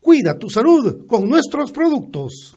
Cuida tu salud con nuestros productos.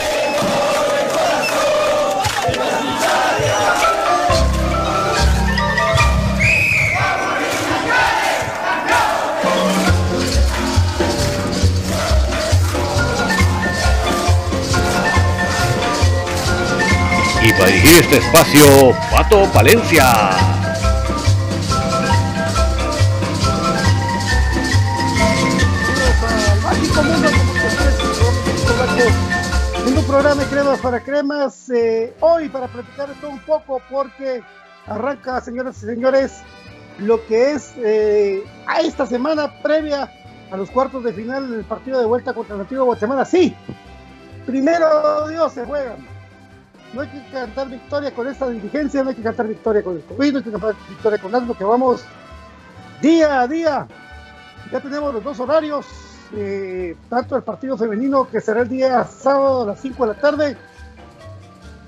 Y para dirigir este espacio, Pato Valencia. un programa de cremas para cremas. Eh, hoy para platicar esto un poco porque arranca, señoras y señores, lo que es eh, a esta semana previa a los cuartos de final del partido de vuelta contra el Antiguo Guatemala. Sí, primero Dios se juegan no hay que cantar victoria con esta dirigencia, no hay que cantar victoria con el COVID, no hay que cantar victoria con algo que vamos día a día. Ya tenemos los dos horarios, eh, tanto el partido femenino que será el día sábado a las 5 de la tarde,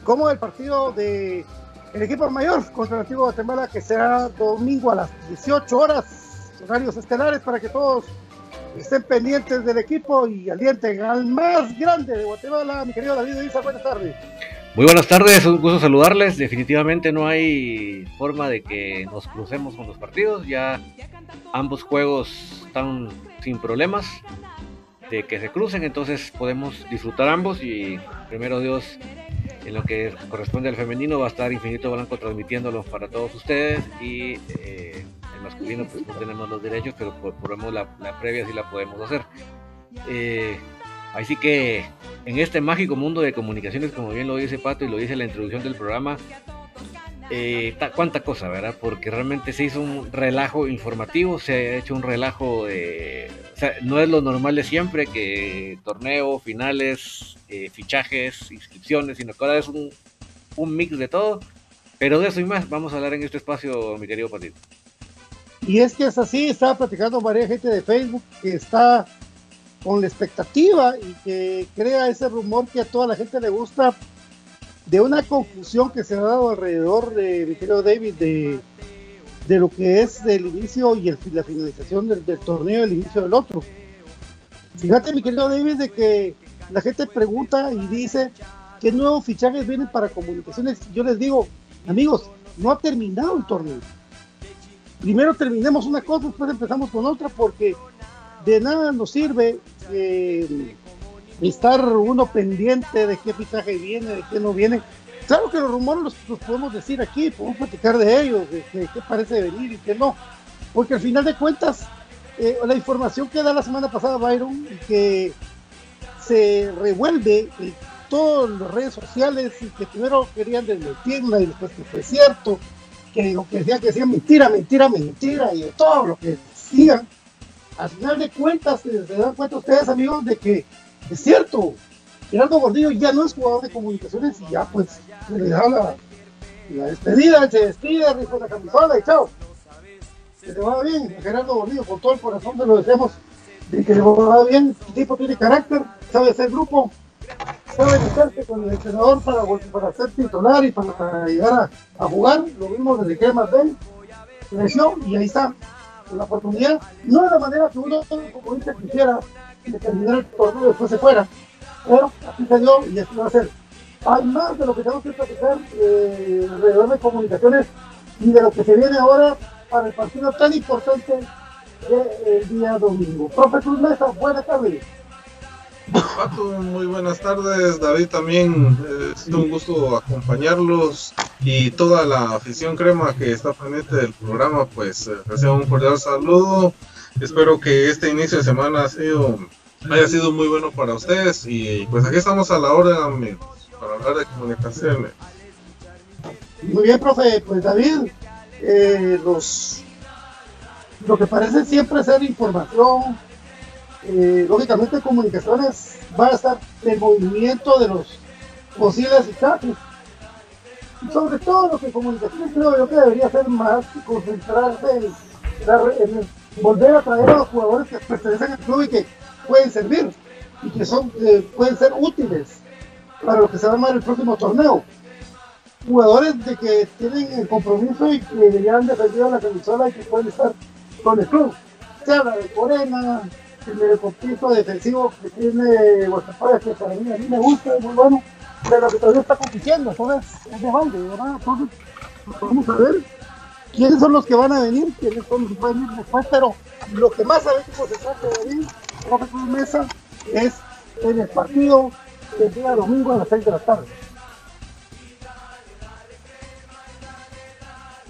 como el partido de el equipo mayor contra el antiguo Guatemala que será domingo a las 18 horas, horarios estelares para que todos estén pendientes del equipo y alienten al más grande de Guatemala, mi querido David Isa, buenas tardes. Muy buenas tardes, un gusto saludarles. Definitivamente no hay forma de que nos crucemos con los partidos. Ya ambos juegos están sin problemas de que se crucen, entonces podemos disfrutar ambos y primero Dios En lo que corresponde al femenino va a estar Infinito Blanco transmitiéndolo para todos ustedes y eh, el masculino pues no tenemos los derechos, pero por la, la, previa sí la podemos hacer. Eh, así que en este mágico mundo de comunicaciones, como bien lo dice Pato y lo dice la introducción del programa, eh, cuánta cosa, ¿verdad? Porque realmente se hizo un relajo informativo, se ha hecho un relajo de... O sea, no es lo normal de siempre que torneo, finales, eh, fichajes, inscripciones, sino que ahora es un, un, mix de todo. Pero de eso y más vamos a hablar en este espacio, mi querido Patito. Y es que es así, estaba platicando varias gente de Facebook que está con la expectativa y que crea ese rumor que a toda la gente le gusta de una confusión que se ha dado alrededor de mi querido David de, de lo que es el inicio y el, la finalización del, torneo y el inicio del otro. Fíjate, mi querido David, de que la gente pregunta y dice qué nuevos fichajes vienen para comunicaciones. Yo les digo, amigos, no ha terminado el torneo. Primero terminemos una cosa, después empezamos con otra, porque de nada nos sirve eh, estar uno pendiente de qué fichaje viene, de qué no viene. Claro que los rumores los, podemos decir aquí, podemos platicar de ellos, de, qué parece venir y qué no, porque al final de cuentas, eh, la información que da la semana pasada Byron y que se revuelve en todas las redes sociales y que primero querían desmentirla y después que fue cierto, que lo que decían que decían mentira, mentira, mentira y todo lo que decían, al final de cuentas se dan cuenta ustedes amigos de que es cierto, Gerardo Gordillo ya no es jugador de comunicaciones y ya pues se le da la, despedida, se despide, con la camisola y chao. Que le va bien, Gerardo Gordillo, con todo el corazón se lo deseamos de que le va bien. El tipo tiene carácter, sabe hacer grupo, sabe meterse con el entrenador para, para ser titular y para, llegar a, jugar. Lo mismo desde que más bien, creció y ahí está la oportunidad. No de la manera que uno, como dice, quisiera, de terminar el torneo después se fuera. Pero así se dio y así va a ser. Hay más de lo que tenemos que platicar eh, alrededor de comunicaciones y de lo que se viene ahora para el partido tan importante del día domingo. Profe Mesa, buenas tardes. Pato, muy buenas tardes. David también, eh, es un gusto acompañarlos y toda la afición crema que está pendiente del programa, pues eh, un cordial saludo. Espero que este inicio de semana ha sido, haya sido muy bueno para ustedes y pues aquí estamos a la hora para hablar de comunicaciones. Muy bien, profe. Pues David, eh, los, lo que parece siempre ser información, eh, lógicamente comunicaciones va a estar el movimiento de los posibles fichajes. Sobre todo lo que comunicaciones creo yo que debería ser más concentrarse en, volver a traer a los jugadores que pertenecen al club y que pueden servir y que son eh, pueden ser útiles para lo que se va a armar el próximo torneo. Jugadores de que tienen el compromiso y que ya han defendido la camisola y que pueden estar con el club. Sea la de Corena, el compito defensivo que tiene Guastapaya, que para mí a mí me gusta, es muy bueno, pero que todavía está compitiendo, entonces es de balde, ¿verdad? Entonces, vamos a ver quiénes son los que van a venir, quiénes son los que pueden ir después, pero lo que más sabemos de venir, profe Mesa, es en el partido del día domingo a las 6 de la tarde.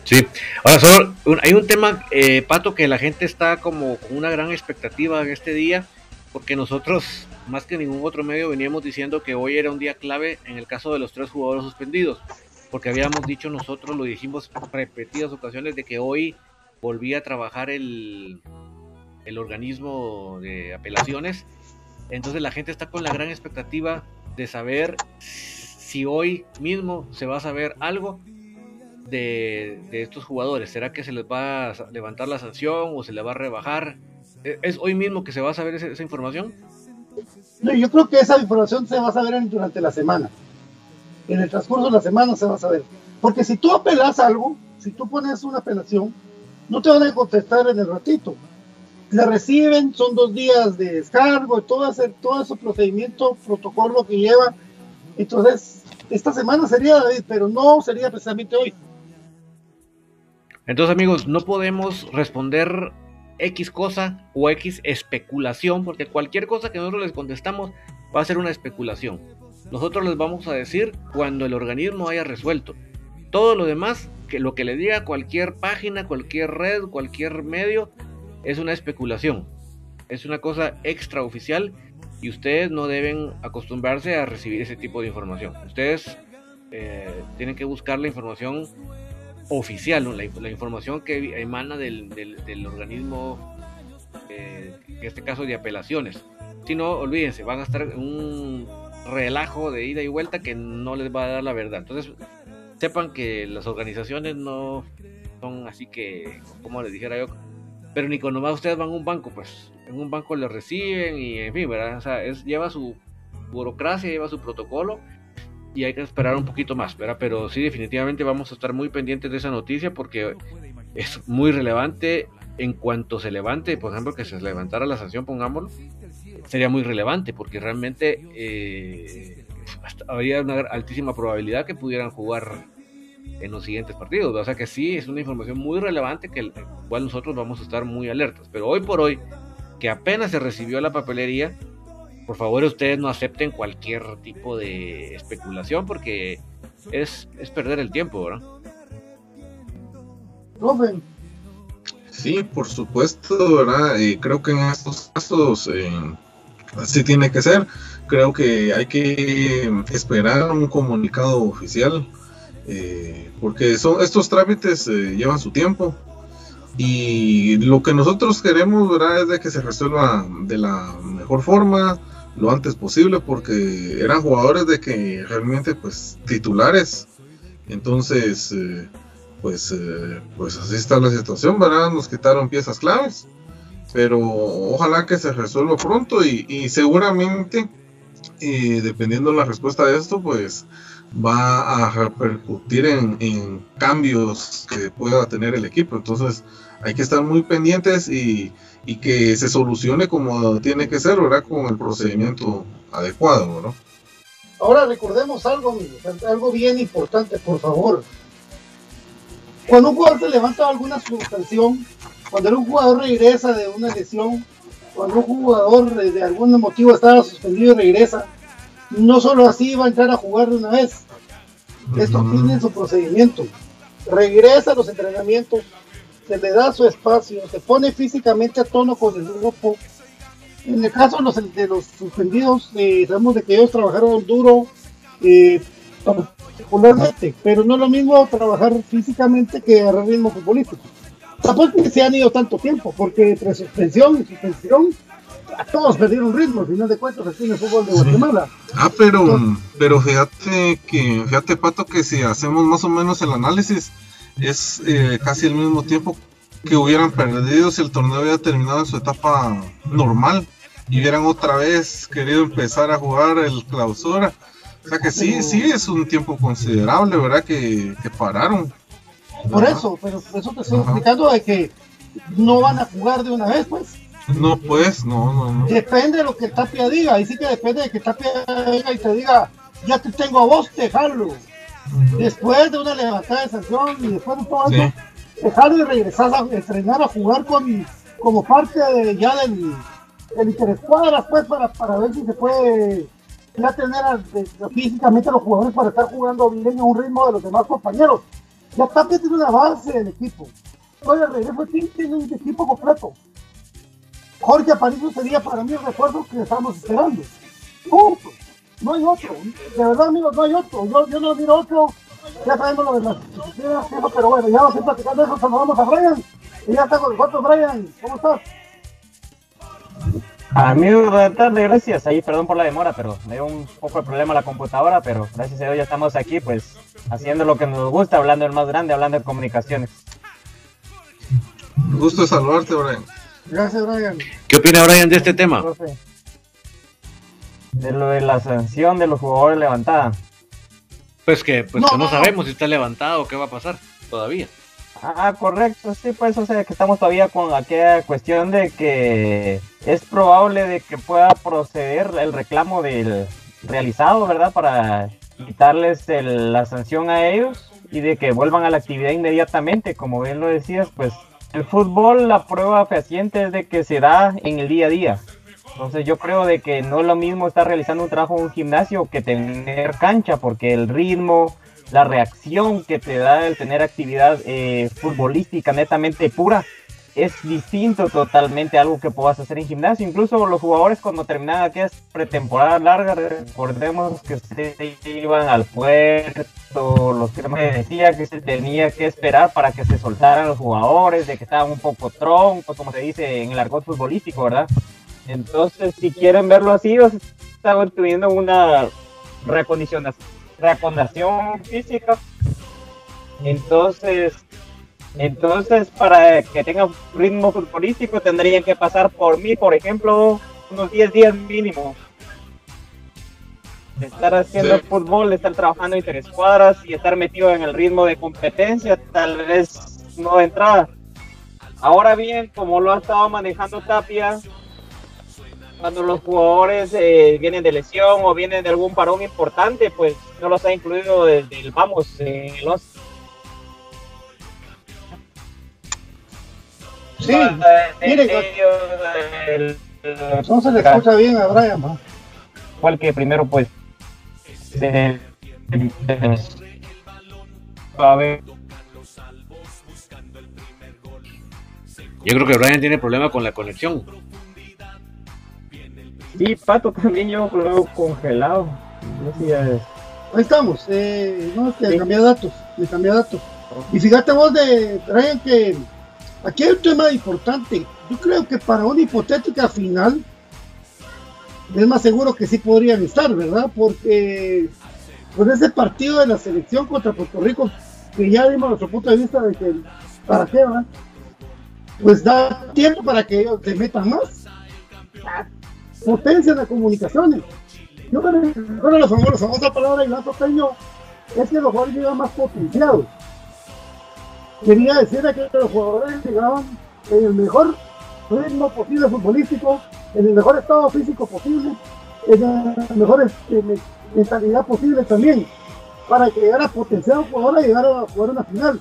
Sí, ahora solo hay un tema, eh, Pato, que la gente está como con una gran expectativa en este día, porque nosotros, más que ningún otro medio, veníamos diciendo que hoy era un día clave en el caso de los tres jugadores suspendidos porque habíamos dicho nosotros, lo dijimos repetidas ocasiones, de que hoy volvía a trabajar el, el organismo de apelaciones. Entonces la gente está con la gran expectativa de saber si hoy mismo se va a saber algo de, estos jugadores. ¿Será que se les va a levantar la sanción o se le va a rebajar? ¿E, ¿Es hoy mismo que se va a saber esa, esa información? yo creo que esa información se va a saber durante la semana en el transcurso de la semana se va a saber. Porque si tú apelas algo, si tú pones una apelación, no te van a contestar en el ratito. La reciben, son dos días de descargo, todo ese, todo ese procedimiento, protocolo que lleva. Entonces, esta semana sería David, pero no sería precisamente hoy. Entonces, amigos, no podemos responder X cosa o X especulación, porque cualquier cosa que nosotros les contestamos va a ser una especulación. nosotros les vamos a decir cuando el organismo haya resuelto. Todo lo demás, que lo que le diga cualquier página, cualquier red, cualquier medio, es una especulación. Es una cosa extraoficial y ustedes no deben acostumbrarse a recibir ese tipo de información. Ustedes eh, tienen que buscar la información oficial, la, información que emana del, organismo, eh, en este caso de apelaciones. Si no, olvídense, van a estar en un relajo de ida y vuelta que no les va a dar la verdad. Entonces, sepan que las organizaciones no son así que, como les dijera yo, pero ni cuando más ustedes van a un banco, pues en un banco les reciben y en fin, ¿verdad? O sea, es, lleva su burocracia, lleva su protocolo y hay que esperar un poquito más, ¿verdad? Pero sí, definitivamente vamos a estar muy pendientes de esa noticia porque es muy relevante en cuanto se levante, por ejemplo, que se levantara la sanción, pongámoslo, sería muy relevante porque realmente eh, habría una altísima probabilidad que pudieran jugar en los siguientes partidos. O sea que sí, es una información muy relevante que el cual nosotros vamos a estar muy alertas. Pero hoy por hoy, que apenas se recibió la papelería, por favor ustedes no acepten cualquier tipo de especulación porque es, es perder el tiempo, ¿verdad? Sí, por supuesto, ¿verdad? Y creo que en estos casos eh, así tiene que ser. Creo que hay que esperar un comunicado oficial eh, porque son estos trámites eh, llevan su tiempo y lo que nosotros queremos ¿verdad? es de que se resuelva de la mejor forma lo antes posible porque eran jugadores de que realmente pues titulares entonces eh, pues pues así está la situación verdad nos quitaron piezas claves pero ojalá que se resuelva pronto y, seguramente dependiendo de la respuesta de esto pues va a repercutir en, cambios que pueda tener el equipo. Entonces hay que estar muy pendientes y, que se solucione como tiene que ser, ¿verdad? Con el procedimiento adecuado, ¿no? Ahora recordemos algo, algo bien importante, por favor. Cuando un jugador se levanta alguna suspensión, cuando un jugador regresa de una lesión, cuando un jugador de algún motivo estaba suspendido y regresa, no solo así va a entrar a jugar de una vez. Esto tiene su procedimiento. Regresa a los entrenamientos, se le da su espacio, se pone físicamente a tono con el grupo. En el caso de los, de los suspendidos, eh, sabemos de que ellos trabajaron duro, eh, particularmente, pero no es lo mismo trabajar físicamente que agarrar ritmo futbolístico. Tampoco que se han ido tanto tiempo, porque entre suspensión y suspensión todos perdieron ritmo, al final de cuentas, aquí en el fútbol de Guatemala. Ah, pero, pero fíjate que, fíjate Pato, que si hacemos más o menos el análisis, es eh, casi el mismo tiempo que hubieran perdido si el torneo hubiera terminado en su etapa normal y hubieran otra vez querido empezar a jugar el clausura. O sea que sí, sí es un tiempo considerable, ¿verdad? Que, pararon. Por eso, pero por eso te estoy explicando de que no van a jugar de una vez, pues. No, pues, no, no, no. Depende de lo que Tapia diga. Ahí sí que depende de que Tapia diga y te diga, ya te tengo a vos, dejarlo. Después de una levantada de sanción y después de todo eso, dejarlo y regresar a entrenar a jugar con, como parte de, ya del, del interescuadra, pues, para, para ver si se puede ya tener físicamente a los jugadores para estar jugando bien en un ritmo de los demás compañeros. Ya Tapia tiene una base del equipo. Oye, el regreso tiene un equipo completo. Jorge Aparicio sería para mí el refuerzo que estamos esperando. Punto. No hay otro. De verdad, amigos, no hay otro. Yo, yo no miro otro. Ya sabemos lo de las pero bueno, ya vamos a ir platicando eso. Saludamos a Brian. Y ya está con nosotros, Brian. ¿Cómo estás? Amigos, buenas tardes, gracias. Ahí, perdón por la demora, pero me dio un poco de problema la computadora, pero gracias a Dios ya estamos aquí, pues, haciendo lo que nos gusta, hablando del más grande, hablando de comunicaciones. Gusto saludarte, Brian. Gracias, Brian. ¿Qué opina Brian de este tema? De lo de la sanción de los jugadores levantada. Pues que, pues no, no sabemos si está levantado o qué va a pasar todavía. Ah, correcto, sí, pues, o sea, que estamos todavía con aquella cuestión de que es probable de que pueda proceder el reclamo del realizado, ¿verdad? Para quitarles la sanción a ellos y de que vuelvan a la actividad inmediatamente, como bien lo decías, pues el fútbol, la prueba fehaciente es de que se da en el día a día. Entonces yo creo de que no es lo mismo estar realizando un trabajo en un gimnasio que tener cancha, porque el ritmo, la reacción que te da el tener actividad eh, futbolística netamente pura, es distinto totalmente a algo que puedas hacer en gimnasio. Incluso los jugadores cuando terminaban aquellas pretemporadas largas, recordemos que se iban al puerto, los que me decía que se tenía que esperar para que se soltaran los jugadores, de que estaban un poco troncos, como se dice en el argot futbolístico, ¿verdad? Entonces, si quieren verlo así, estaban teniendo una reacondicionación, reacondición física. Entonces, entonces, para que tenga ritmo futbolístico, tendrían que pasar por mí, por ejemplo, unos 10 días mínimo. Estar haciendo fútbol, estar trabajando en tres cuadras y estar metido en el ritmo de competencia, tal vez no de entrada. Ahora bien, como lo ha estado manejando Tapia, cuando los jugadores eh, vienen de lesión o vienen de algún parón importante, pues no los ha incluido desde el vamos, en los Sí, mire, no se le escucha bien a Brian. ¿no? ¿Cuál que primero, pues? a ver. Yo creo que Brian tiene problema con la conexión. Sí, Pato también yo creo congelado. Ahí estamos. Eh, no, que sí. cambié datos. Me cambié datos. Y fíjate vos de Brian que Aquí hay un tema importante. Yo creo que para una hipotética final es más seguro que sí podrían estar, ¿verdad? Porque con ese partido de la selección contra Puerto Rico, que ya dimos nuestro punto de vista de que para qué, ¿verdad? Pues da tiempo para que ellos se metan más. Potencia de comunicaciones. Yo creo que la famosa, palabra de Ignacio Peño es que los jugadores llegan más potenciados quería decir que los jugadores llegaban en el mejor ritmo posible futbolístico, en el mejor estado físico posible, en la mejor este, mentalidad posible también, para que llegara potenciado jugador a llegar a jugar una final.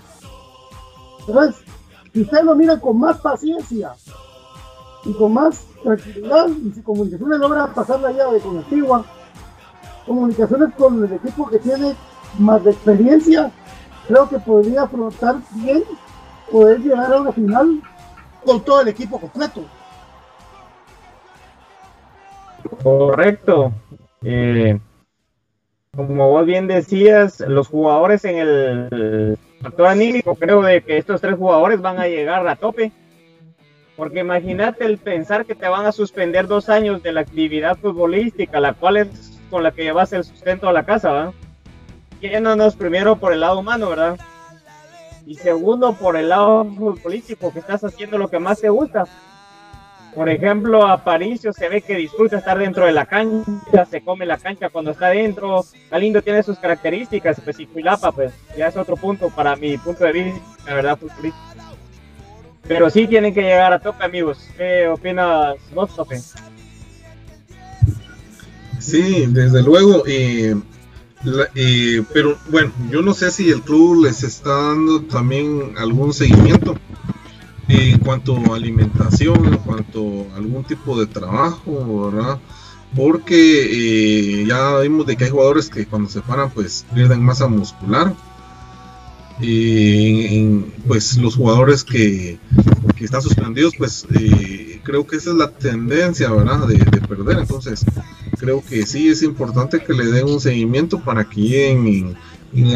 Entonces, si ustedes lo miran con más paciencia y con más tranquilidad, y si comunicaciones logra pasar la llave con Antigua, comunicaciones con el equipo que tiene más de experiencia, creo que podría afrontar bien poder llegar a una final con todo el equipo completo. Correcto. Eh, como vos bien decías, los jugadores en el factor anímico, creo de que estos tres jugadores van a llegar a tope. Porque imagínate el pensar que te van a suspender dos años de la actividad futbolística, la cual es con la que llevas el sustento a la casa, ¿verdad? yéndonos primero por el lado humano, ¿verdad? Y segundo, por el lado político, que estás haciendo lo que más te gusta. Por ejemplo, a Paricio se ve que disfruta estar dentro de la cancha, se come la cancha cuando está dentro. Galindo tiene sus características, pues y Cuilapa, pues ya es otro punto para mi punto de vista, la verdad, futbolístico. Pero sí tienen que llegar a tope, amigos. ¿Qué opinas vos, Tope? Sí, desde luego. Eh, eh, pero bueno, yo no sé si el club les está dando también algún seguimiento en cuanto a alimentación, en cuanto a algún tipo de trabajo, ¿verdad? Porque eh, ya vimos de que hay jugadores que cuando se paran pues pierden masa muscular. Y pues los jugadores que, que están suspendidos pues eh, creo que esa es la tendencia, ¿verdad? De, de perder. Entonces creo que sí es importante que le den un seguimiento para que en,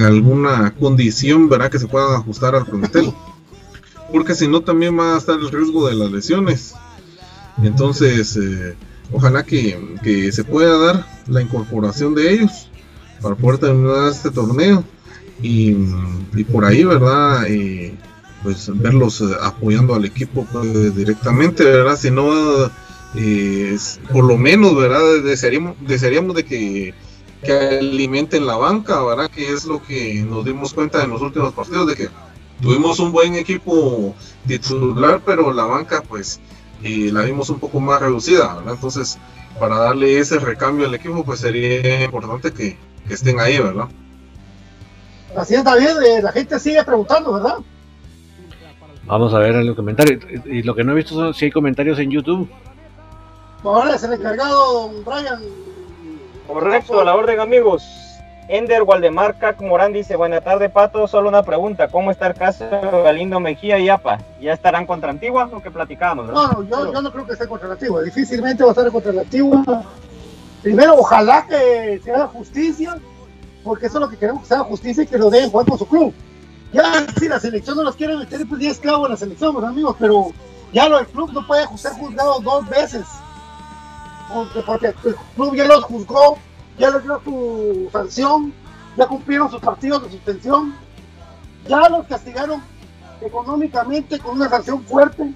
alguna condición, ¿verdad? Que se puedan ajustar al plantel. Porque si no, también va a estar el riesgo de las lesiones. Entonces, eh, ojalá que, se pueda dar la incorporación de ellos para poder terminar este torneo. Y, por ahí, ¿verdad? Eh, pues verlos eh, apoyando al equipo pues, directamente, ¿verdad? Si no eh, por lo menos, ¿verdad? Desearíamos, desearíamos de que, alimenten la banca, ¿verdad? Que es lo que nos dimos cuenta en los últimos partidos, de que tuvimos un buen equipo titular, pero la banca, pues, eh, la vimos un poco más reducida, ¿verdad? Entonces, para darle ese recambio al equipo, pues sería importante que estén ahí, ¿verdad? Así está bien, eh, la gente sigue preguntando, ¿verdad? Vamos a ver en los comentarios. Y lo que no he visto son si hay comentarios en YouTube. Ahora es el encargado, don Brian. Correcto, a la orden, amigos. Ender Waldemar Cac Morán dice, buena tarde, Pato, solo una pregunta, ¿cómo está el caso de Galindo Mejía y APA? ¿Ya estarán contra Antigua o que platicamos? No, no, yo, yo, no creo que esté contra la Antigua, difícilmente va a estar contra la Antigua. Primero, ojalá que se haga justicia, porque eso es lo que queremos, que se haga justicia y que lo dejen jugar con su club. Ya, si la selección no los quiere meter, pues ya es clavo en la selección, amigos, pero ya lo del club no puede ser juzgado dos veces. Porque, el club ya los juzgó ya les dio su sanción, ya cumplieron sus partidos de suspensión, ya los castigaron económicamente con una sanción fuerte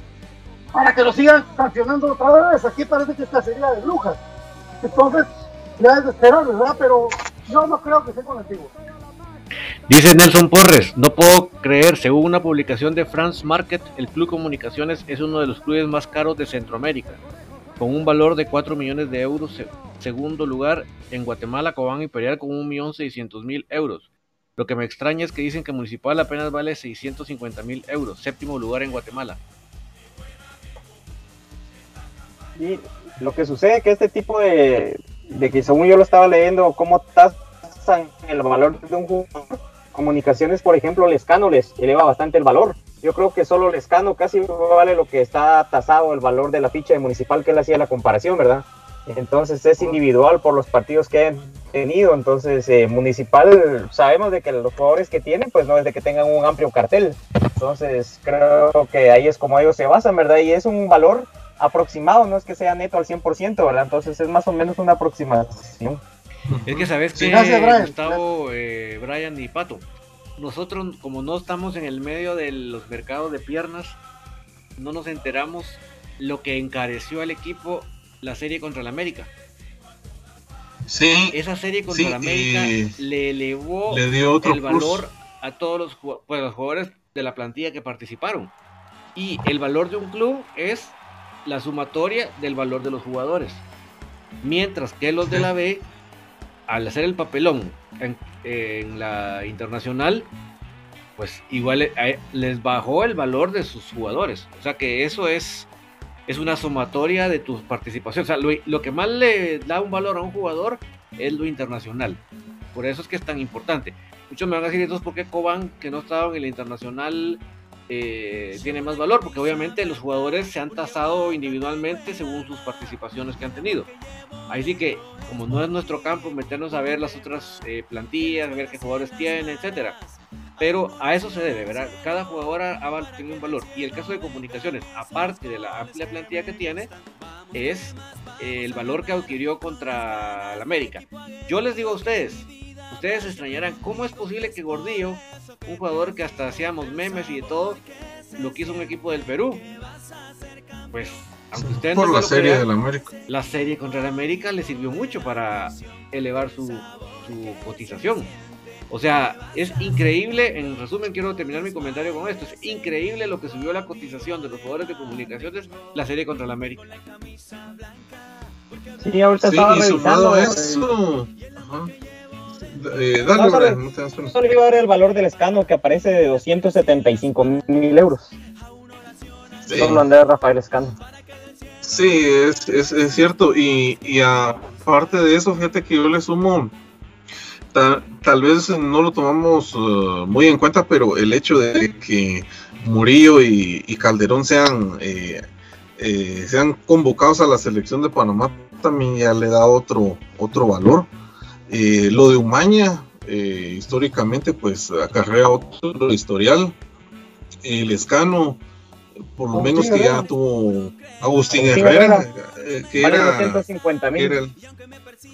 para que lo sigan sancionando otra vez. Aquí parece que es cacería de brujas. Entonces, ya es de esperar, ¿verdad? Pero yo no creo que sea con antiguo. Dice Nelson Porres, no puedo creer, según una publicación de France Market, el Club Comunicaciones es uno de los clubes más caros de Centroamérica, con un valor de 4 millones de euros Segundo lugar, en Guatemala, Cobán Imperial con 1.600.000 euros. Lo que me extraña es que dicen que Municipal apenas vale 650.000 euros. Séptimo lugar en Guatemala. Y lo que sucede es que este tipo de, de que según yo lo estaba leyendo, cómo tasan el valor de un jugador, comunicaciones, por ejemplo, Lescano les eleva bastante el valor. Yo creo que solo Lescano casi vale lo que está tasado el valor de la ficha de Municipal que él hacía la comparación, ¿verdad? Entonces es individual por los partidos que han tenido. Entonces, eh, Municipal, sabemos de que los jugadores que tienen, pues no es de que tengan un amplio cartel. Entonces, creo que ahí es como ellos se basan, ¿verdad? Y es un valor aproximado, no es que sea neto al 100%, ¿verdad? Entonces es más o menos una aproximación. Es que sabes que Brian. Gustavo, eh, Brian y Pato, nosotros como no estamos en el medio de los mercados de piernas, no nos enteramos lo que encareció al equipo la serie contra el América. Sí. Esa serie contra el América le elevó el valor a todos los, pues, los jugadores de la plantilla que participaron. Y el valor de un club es la sumatoria del valor de los jugadores. Mientras que los de la B, al hacer el papelón en, la internacional, pues igual eh, les bajó el valor de sus jugadores. O sea que eso es es una sumatoria de tus participaciones. O sea, lo, que más le da un valor a un jugador es lo internacional. Por eso es que es tan importante. Muchos me van a decir entonces por qué Coban, que no estaba en el internacional, eh, tiene más valor, porque obviamente los jugadores se han tasado individualmente según sus participaciones que han tenido. Ahí sí que, como no es nuestro campo, meternos a ver las otras eh, plantillas, ver qué jugadores tienen, etcétera. Pero a eso se debe, ¿verdad? Cada jugadora tiene un valor. Y el caso de comunicaciones, aparte de la amplia plantilla que tiene, es el valor que adquirió contra el América. Yo les digo a ustedes, ustedes se extrañarán, ¿cómo es posible que Gordillo, un jugador que hasta hacíamos memes y de todo, lo quiso un equipo del Perú? Pues, aunque ustedes Por la serie del América. La serie contra el América le sirvió mucho para elevar su, su cotización. O sea, es increíble, en resumen quiero terminar mi comentario con esto, es increíble lo que subió la cotización de los jugadores de comunicaciones la serie contra el América. Sí, ahorita estaba revisando eso. Eh, dale, no, te solo iba a dar el valor del escano que aparece de 275 mil euros. Sí. Solo Andrés Rafael Escano. Sí, es, es, es cierto. Y, y aparte de eso, fíjate que yo le sumo tal, vez no lo tomamos uh, muy en cuenta, pero el hecho de que Murillo y, Calderón sean, eh, eh, sean convocados a la selección de Panamá también ya le da otro, otro valor. Eh, lo de Umaña, históricamente, pues acarrea otro historial. El Escano, por lo menos que ya tuvo Agustín, Herrera, que era, 250 mil.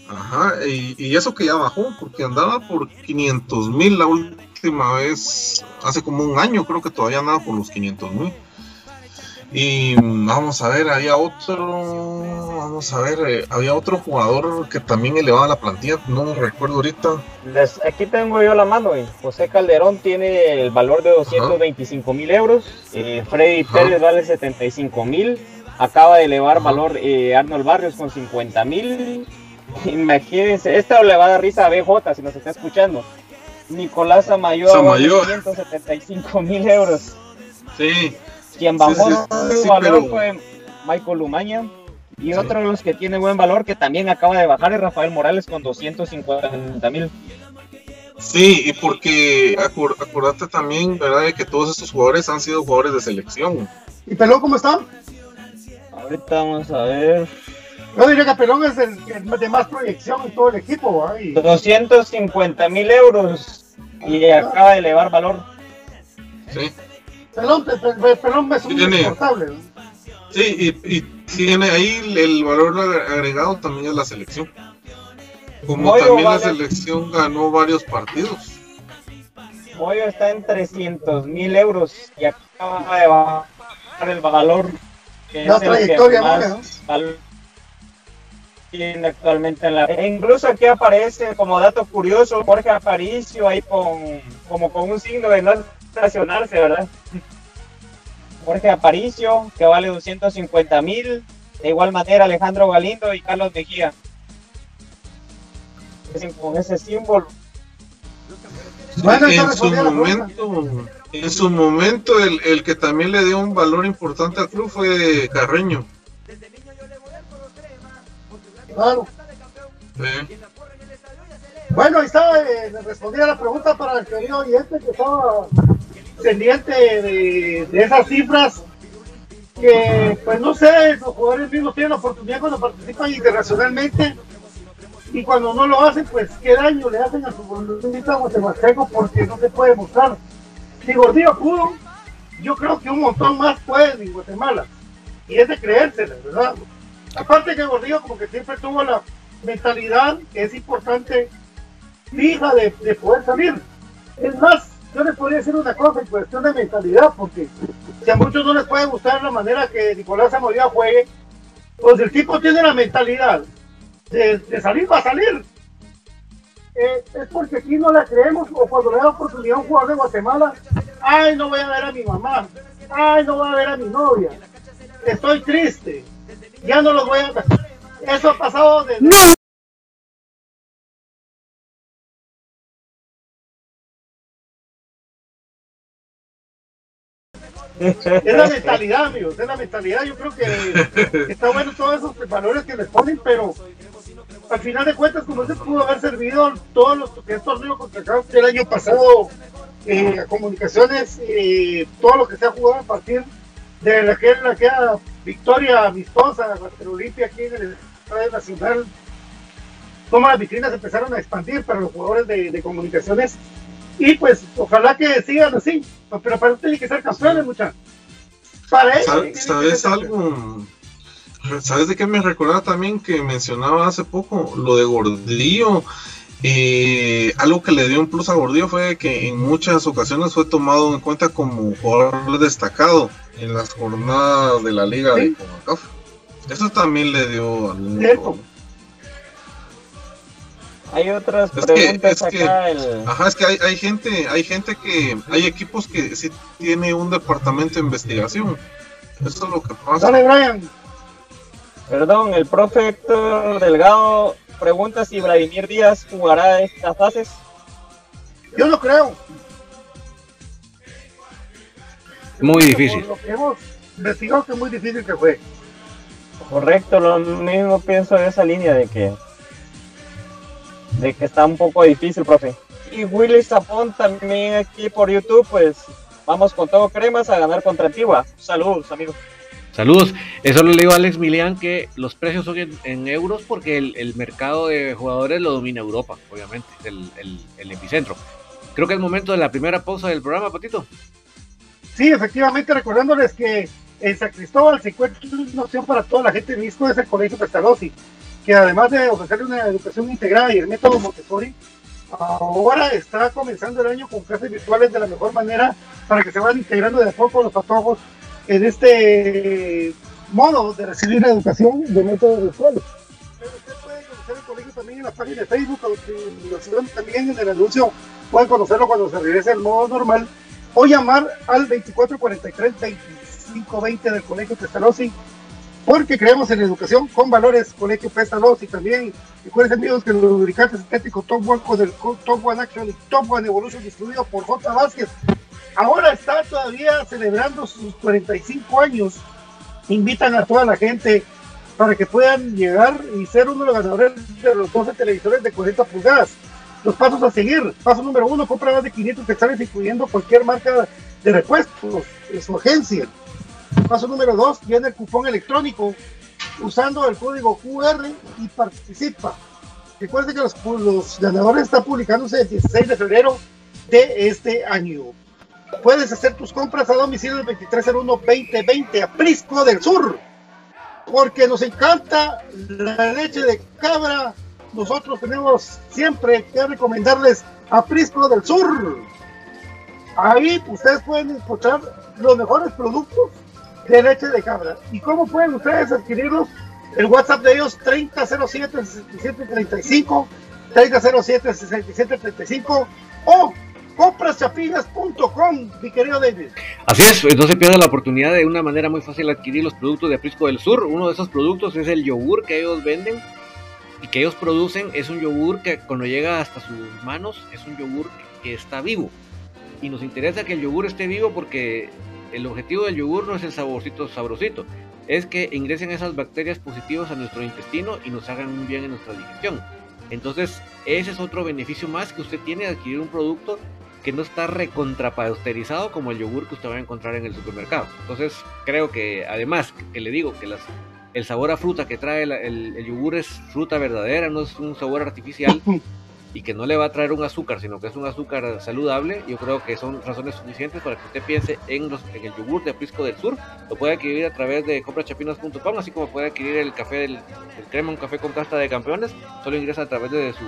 Ajá, y, eso que ya bajó, porque andaba por 500 mil la última vez, hace como un año, creo que todavía andaba por los 500 mil. Y vamos a ver, había otro, vamos a ver, eh, había otro jugador que también elevaba la plantilla, no recuerdo ahorita. aquí tengo yo la mano, José Calderón tiene el valor de 225 mil euros, eh, Freddy Pérez vale 75 mil, acaba de elevar valor eh, Arnold Barrios con 50 mil, Imagínense, esto le va a dar risa a BJ si nos está escuchando. Nicolás Amayo, 175 mil euros. Sí. Quien bajó su valor fue Michael Lumaña. Y otro de los que tiene buen valor, que también acaba de bajar, es Rafael Morales con 250 mil. Sí, y porque acordate también, ¿verdad?, de que todos estos jugadores han sido jugadores de selección. ¿Y Pelón cómo está? Ahorita vamos a ver. Yo diría que Pelón es el, de más proyección en todo el equipo. ¿eh? 250 mil euros y acaba de elevar valor. Sí. Pelón, Pelón es un tiene, Sí, y, tiene ahí el valor agregado también es la selección. Como también la selección ganó varios partidos. Moyo está en 300 mil euros y acaba de bajar el valor. Que la trayectoria, más tiene actualmente en la. E incluso aquí aparece como dato curioso Jorge Aparicio ahí con como con un signo de no estacionarse, ¿verdad? Jorge Aparicio, que vale 250 mil. De igual manera Alejandro Galindo y Carlos Mejía con ese símbolo. en su momento, en su momento el, el, que también le dio un valor importante al club fue Carreño. Claro. Bueno, ahí está, eh, respondí a la pregunta para el querido oyente que estaba pendiente de, esas cifras que, pues no sé, los jugadores mismos tienen la oportunidad cuando participan internacionalmente y cuando no lo hacen, pues qué daño le hacen al futbolista guatemalteco porque no se puede mostrar. Si Gordillo pudo, yo creo que un montón más pueden en Guatemala. Y es de creérsela, ¿verdad? Aparte que Gordillo como que siempre tuvo la mentalidad que es importante, fija de, poder salir. Es más, yo les podría decir una cosa en cuestión de mentalidad, porque si a muchos no les puede gustar la manera que Nicolás Zamoría juegue, pues el tipo tiene la mentalidad de, salir va a salir. Eh, es porque aquí no la creemos o cuando le da oportunidad a un jugador de Guatemala, ay, no voy a ver a mi mamá, ay, no voy a ver a mi novia, estoy triste, ya no los voy a. Eso ha pasado de... Es la mentalidad, amigos, es la mentalidad. Yo creo que está bueno todos esos valores que les ponen, pero al final de cuentas, como se pudo haber servido todos los que torneo contra el año pasado, eh, comunicaciones, eh, todo lo que se ha jugado a partir de la que, la que victoria amistosa de Olimpia aquí en el Estadio Nacional, como las vitrinas empezaron a expandir para los jugadores de, comunicaciones. Y pues ojalá que sigan así, pero para eso tiene que ser campeones, muchachos. Para eso. ¿Sabes algo? ¿Sabes de qué me recordaba también que mencionaba hace poco? Lo de Gordillo. Eh, algo que le dio un plus a Gordillo fue que en muchas ocasiones fue tomado en cuenta como jugador destacado en las jornadas de la liga de Comacaf. Eso también le dio Hay otras preguntas acá. Ajá, es que hay, hay, gente, hay gente que, hay equipos que sí tiene un departamento de investigación. Eso es lo que pasa. Dale, Brian. Perdón, el profe Héctor Delgado pregunta si Vladimir Díaz jugará estas fases. Yo no creo. Muy difícil. lo que hemos investigado que es muy difícil que fue. Correcto, lo mismo pienso de esa línea de que de que está un poco difícil, profe. Y Willy Zapón también aquí por YouTube, pues vamos con todo cremas a ganar contra Antigua. Saludos, amigos. Saludos. Eso le digo a Alex Milian que los precios son en, euros porque el, mercado de jugadores lo domina Europa, obviamente, el, el, epicentro. Creo que es momento de la primera pausa del programa, Patito. Sí, efectivamente, recordándoles que en San Cristóbal se encuentra una opción para toda la gente de Misco, es el Colegio Pestalozzi, que además de ofrecerle una educación integrada y el método Montessori, ahora está comenzando el año con clases virtuales de la mejor manera para que se vayan integrando de a poco los patojos en este modo de recibir la educación de métodos virtuales. Usted puede conocer el colegio también en la página de Facebook, también en el anuncio, pueden conocerlo cuando se regrese al modo normal o llamar al 2443-2520 del Colegio Pestalozzi, porque creemos en educación con valores Colegio Pestalozzi también. Recuerden amigos que los lubricantes sintéticos Top One con el Top One Action y Top One Evolution distribuido por J. Vázquez ahora está todavía celebrando sus 45 años. Invitan a toda la gente para que puedan llegar y ser uno de los ganadores de los 12 televisores de 40 pulgadas. Los pasos a seguir. Paso número uno, compra más de 500 quetzales incluyendo cualquier marca de repuestos en su agencia. Paso número dos, llena el cupón electrónico usando el código QR y participa. Recuerde que los, ganadores están publicándose el 16 de febrero de este año. Puedes hacer tus compras a domicilio del 2301-2020 a Prisco del Sur. Porque nos encanta la leche de cabra. Nosotros tenemos siempre que recomendarles a Prisco del Sur. Ahí ustedes pueden encontrar los mejores productos de leche de cabra. ¿Y cómo pueden ustedes adquirirlos? El WhatsApp de ellos 3007-6735, 3007-6735 o compraschapinas.com, mi querido David. Así es, no se pierda la oportunidad de una manera muy fácil adquirir los productos de Prisco del Sur. Uno de esos productos es el yogur que ellos venden y que ellos producen. Es un yogur que cuando llega hasta sus manos es un yogur que está vivo. Y nos interesa que el yogur esté vivo porque el objetivo del yogur no es el saborcito sabrosito, es que ingresen esas bacterias positivas a nuestro intestino y nos hagan un bien en nuestra digestión. Entonces, ese es otro beneficio más que usted tiene de adquirir un producto que no está recontrapasteurizado como el yogur que usted va a encontrar en el supermercado. Entonces, creo que además, que le digo que las, el sabor a fruta que trae el, el yogur es fruta verdadera, no es un sabor artificial. y que no le va a traer un azúcar, sino que es un azúcar saludable, yo creo que son razones suficientes para que usted piense en, los, el yogur de Prisco del Sur. Lo puede adquirir a través de comprachapinas.com, así como puede adquirir el café del el crema, un café con casta de campeones. Solo ingresa a través de su,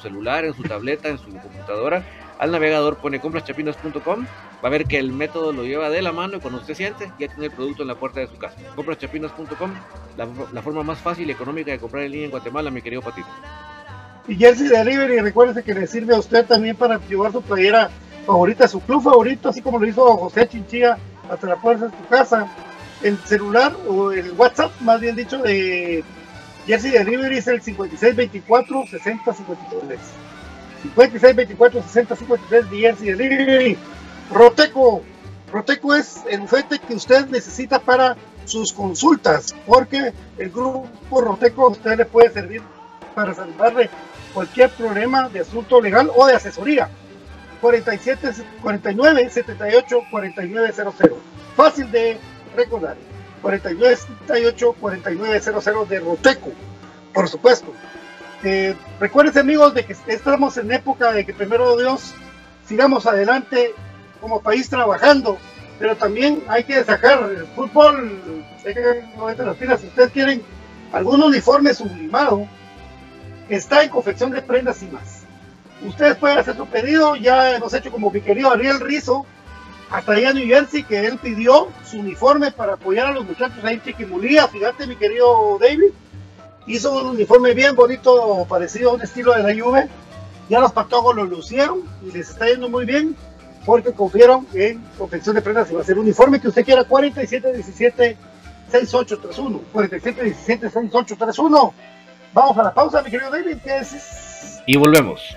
celular, en su tableta, en su computadora. Al navegador pone compraschapinas.com, va a ver que el método lo lleva de la mano y cuando usted siente ya tiene el producto en la puerta de su casa. Compraschapinas.com, la, la forma más fácil y económica de comprar en línea en Guatemala, mi querido Patito. Y Jersey Delivery, recuerde que le sirve a usted también para llevar su playera favorita, su club favorito, así como lo hizo José Chinchilla hasta la puerta de tu casa. El celular o el WhatsApp, más bien dicho, de Jersey Delivery es el 5624 6053. 5624 6053 de Jersey Delivery. Roteco. Roteco es el bufete que usted necesita para sus consultas, porque el grupo Roteco a usted le puede servir para salvarle cualquier problema de asunto legal o de asesoría. 47 49 78 4900. Fácil de recordar. 49 78 4900 de Roteco, por supuesto. Eh, recuerden amigos de que estamos en época de que primero Dios sigamos adelante como país trabajando, pero también hay que sacar el fútbol, hay que las pilas. Si ustedes quieren algún uniforme sublimado, está en confección de prendas y más. Ustedes pueden hacer su pedido, ya hemos hecho como mi querido Ariel Rizo, hasta allá en New Jersey, que él pidió su uniforme para apoyar a los muchachos ahí en Chiquimulía, fíjate mi querido David, hizo un uniforme bien bonito, parecido a un estilo de la Juve, ya los patogos lo lucieron y les está yendo muy bien, porque confiaron en confección de prendas y va a ser un uniforme que usted quiera, 4717 6831, 4717 6831 Vamos a la pausa, mi querido David. ¿Qué? Y volvemos.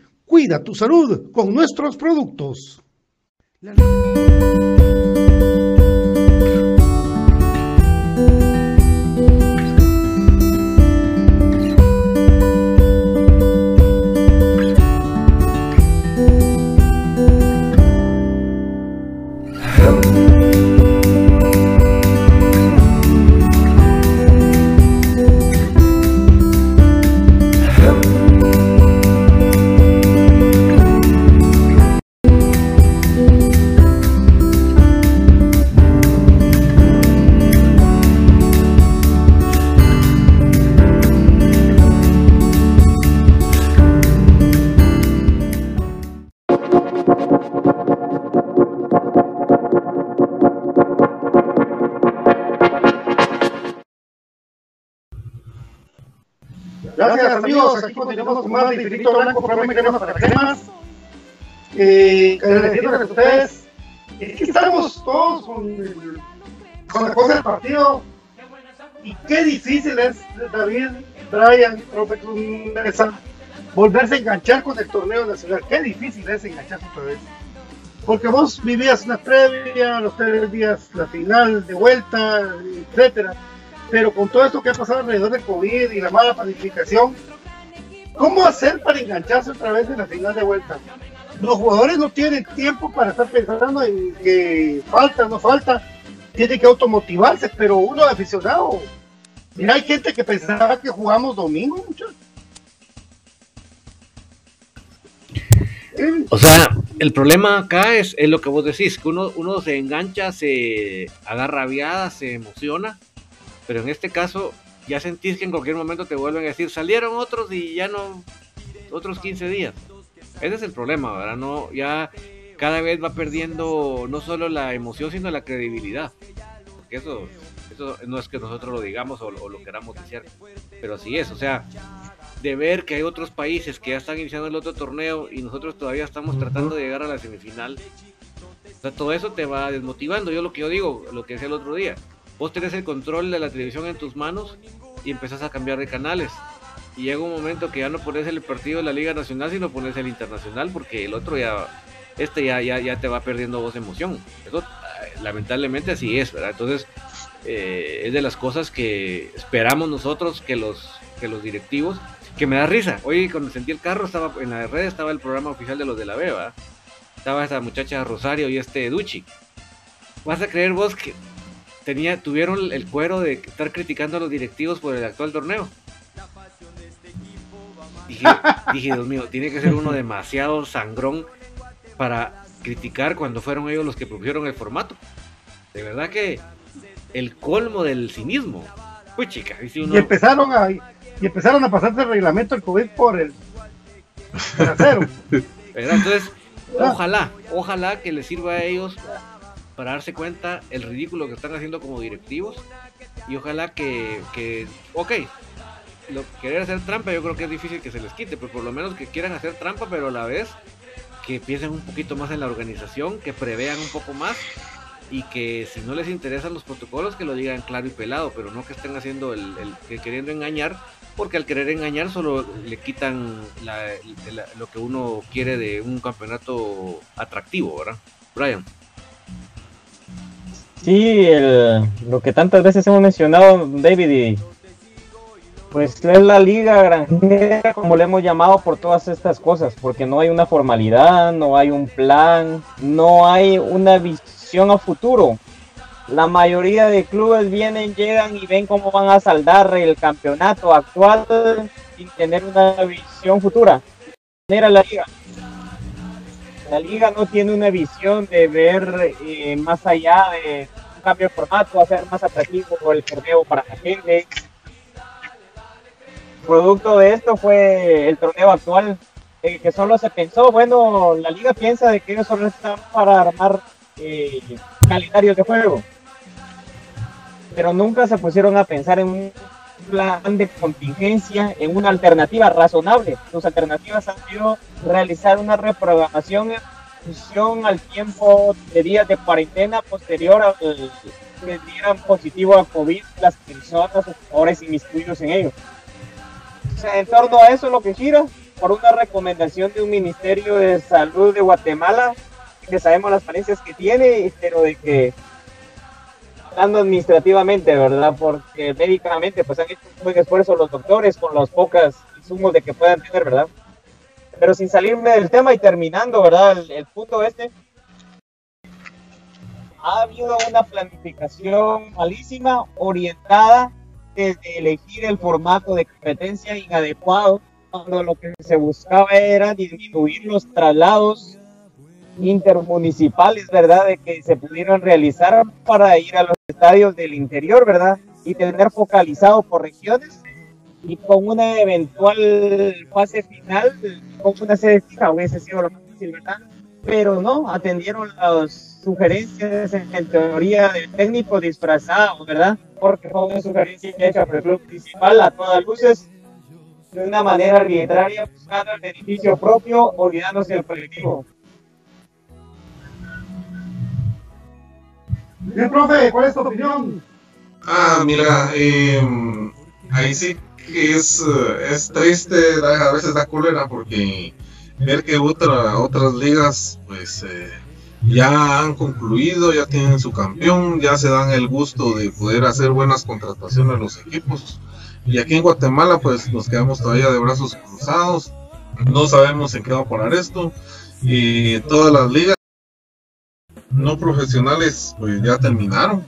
Cuida tu salud con nuestros productos. Amigos, aquí continuamos con más de Infinito Blanco, programa que para cremas. Eh, agradeciendo a ustedes. Es que estamos todos con, con la cosa del partido. Y qué difícil es, David, Brian, profe Mesa, volverse a enganchar con el torneo nacional. Qué difícil es engancharse otra vez. Porque vos vivías la previa, los tres días, la final de vuelta, etcétera pero con todo esto que ha pasado alrededor del COVID y la mala planificación, ¿cómo hacer para engancharse otra vez en la final de vuelta? Los jugadores no tienen tiempo para estar pensando en que falta, no falta, tienen que automotivarse, pero uno aficionado, mira, hay gente que pensaba que jugamos domingo, muchachos. O sea, el problema acá es, lo que vos decís, que uno, uno se engancha, se agarra viada, se emociona, pero en este caso ya sentís que en cualquier momento te vuelven a decir, salieron otros y ya no, otros 15 días. Ese es el problema, ¿verdad? No, ya cada vez va perdiendo no solo la emoción, sino la credibilidad. Porque eso, eso no es que nosotros lo digamos o, lo queramos decir, pero así es, o sea, de ver que hay otros países que ya están iniciando el otro torneo y nosotros todavía estamos tratando de llegar a la semifinal. O sea, todo eso te va desmotivando. Yo lo que yo digo, lo que decía el otro día, vos tenés el control de la televisión en tus manos y empezás a cambiar de canales. Y llega un momento que ya no pones el partido de la Liga Nacional, sino pones el internacional, porque el otro ya, este ya, ya, ya te va perdiendo voz emoción. Eso eh, lamentablemente así es, ¿verdad? Entonces, eh, es de las cosas que esperamos nosotros que los, que los directivos, que me da risa. Hoy cuando sentí el carro, estaba en la red estaba el programa oficial de los de la Beba. Estaba esta muchacha Rosario y este Duchi. ¿Vas a creer vos que tenía, tuvieron el cuero de estar criticando a los directivos por el actual torneo. Dije, Dios mío, tiene que ser uno demasiado sangrón para criticar cuando fueron ellos los que propusieron el formato. De verdad que el colmo del cinismo. Pues chica, y empezaron a y empezaron a pasarse el reglamento del COVID por el trasero. Entonces, ojalá, ojalá que les sirva a ellos para darse cuenta el ridículo que están haciendo como directivos y ojalá que, que ok, lo, querer hacer trampa yo creo que es difícil que se les quite, pero por lo menos que quieran hacer trampa, pero a la vez que piensen un poquito más en la organización, que prevean un poco más y que si no les interesan los protocolos que lo digan claro y pelado, pero no que estén haciendo el, que queriendo engañar, porque al querer engañar solo le quitan lo que uno quiere de un campeonato atractivo, ¿verdad? Brian. Sí, lo que tantas veces hemos mencionado, David, y pues es la liga granjera, como le hemos llamado por todas estas cosas, porque no hay una formalidad, no hay un plan, no hay una visión a futuro. La mayoría de clubes vienen, llegan y ven cómo van a saldar el campeonato actual sin tener una visión futura. Era la liga la liga no tiene una visión de ver eh, más allá de un cambio de formato, hacer más atractivo el torneo para la gente. Producto de esto fue el torneo actual que solo se pensó, bueno, la liga piensa de que ellos solo están para armar eh, calendarios de juego. Pero nunca se pusieron a pensar en un plan de contingencia, en una alternativa razonable. Sus alternativas han sido realizar una reprogramación en función al tiempo de días de cuarentena posterior a que dieran positivo a COVID las personas o jugadores inmiscuidos en ello. O sea, en torno a eso lo que gira por una recomendación de un Ministerio de Salud de Guatemala, que sabemos las falencias que tiene, pero de que, hablando administrativamente, ¿verdad? Porque médicamente, pues han hecho un buen esfuerzo los doctores con los pocas insumos de que puedan tener, ¿verdad? Pero sin salirme del tema y terminando, ¿verdad? El, el punto este, ha habido una planificación malísima orientada desde elegir el formato de competencia inadecuado cuando lo que se buscaba era disminuir los traslados intermunicipales, ¿verdad? De que se pudieran realizar para ir a los estadios del interior, ¿verdad? Y tener focalizado por regiones y con una eventual fase final, con una sede fija, hubiese sido lo más fácil, ¿verdad? Pero no, atendieron las sugerencias en, teoría del técnico disfrazado, ¿verdad? Porque fue una sugerencia hecha por el club principal a todas luces de una manera arbitraria buscando el beneficio propio, olvidándose del colectivo. Bien, profe, ¿cuál es tu opinión? Ah, mira, eh, ahí sí que es, es triste, a veces da cólera porque ver que otra, otras ligas pues eh, ya han concluido, ya tienen su campeón, ya se dan el gusto de poder hacer buenas contrataciones a los equipos. Y aquí en Guatemala pues nos quedamos todavía de brazos cruzados, no sabemos en qué va a parar esto. Y todas las ligas no profesionales pues ya terminaron.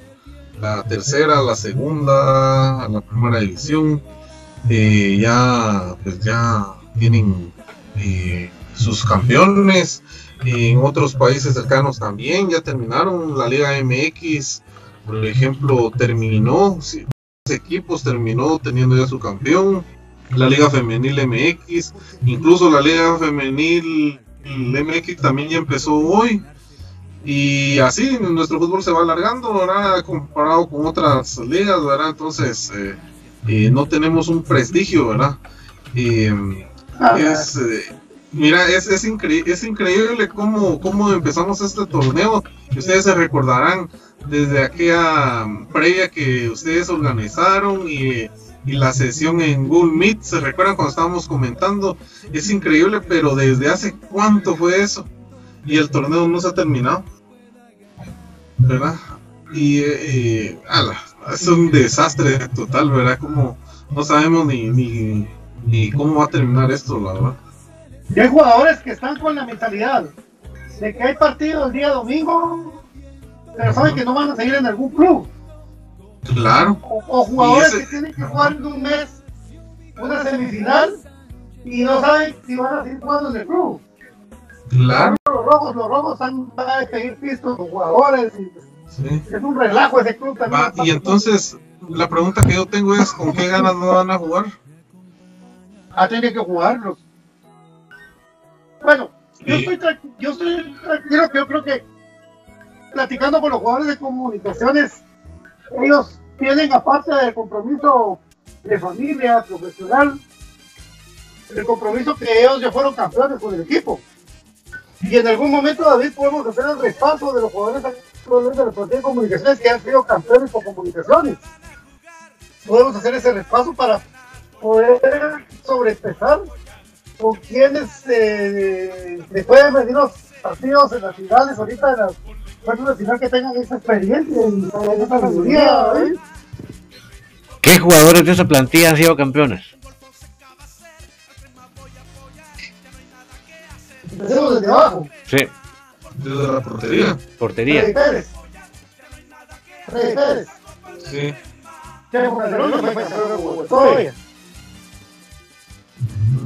La tercera, la segunda, la primera división, eh, ya pues ya tienen eh, sus campeones. En otros países cercanos también ya terminaron. La Liga MX, por ejemplo, terminó equipos terminó teniendo ya su campeón, la Liga Femenil MX, incluso la Liga Femenil MX también ya empezó hoy. Y así nuestro fútbol se va alargando, ¿verdad? Comparado con otras ligas, ¿verdad? Entonces, eh, eh, no tenemos un prestigio, ¿verdad? Ah, es, eh, mira, es, es, es increíble cómo, cómo empezamos este torneo. Ustedes se recordarán, desde aquella previa que ustedes organizaron y, la sesión en Google Meet, ¿se recuerdan cuando estábamos comentando? Es increíble, pero desde hace cuánto fue eso y el torneo no se ha terminado, ¿verdad? Y, eh, es un desastre total, ¿verdad? Como no sabemos ni, ni, ni cómo va a terminar esto, la verdad. Y hay jugadores que están con la mentalidad de que hay partido el día domingo pero saben que no van a seguir en algún club. Claro. O, jugadores que tienen que jugar en un mes una semifinal y no saben si van a seguir jugando en el club. Claro. Los rojos, los rojos van a despedir pistos los jugadores. Es un relajo ese club también. y entonces, la pregunta que yo tengo es: ¿con qué ganas no van a jugar? Ah, tienen que jugarlos. Bueno, yo estoy, yo estoy tranquilo que yo creo que platicando con los jugadores de comunicaciones, ellos tienen, aparte del compromiso de familia, profesional, el compromiso que ellos ya fueron campeones con el equipo. Y en algún momento, David, podemos hacer el repaso de los jugadores de de comunicaciones que han sido campeones con comunicaciones. Podemos hacer ese repaso para poder sobrepesar con quienes eh, después de venir los partidos en las finales, ahorita en las bueno, final que tengan esa experiencia y esa sabiduría, ¿eh? ¿Qué jugadores de esa plantilla han sido campeones? Empecemos desde abajo. Sí. Desde la portería. Portería. Freddy Pérez. Freddy Pérez. Sí. Tiene Calderón fue campeón todavía.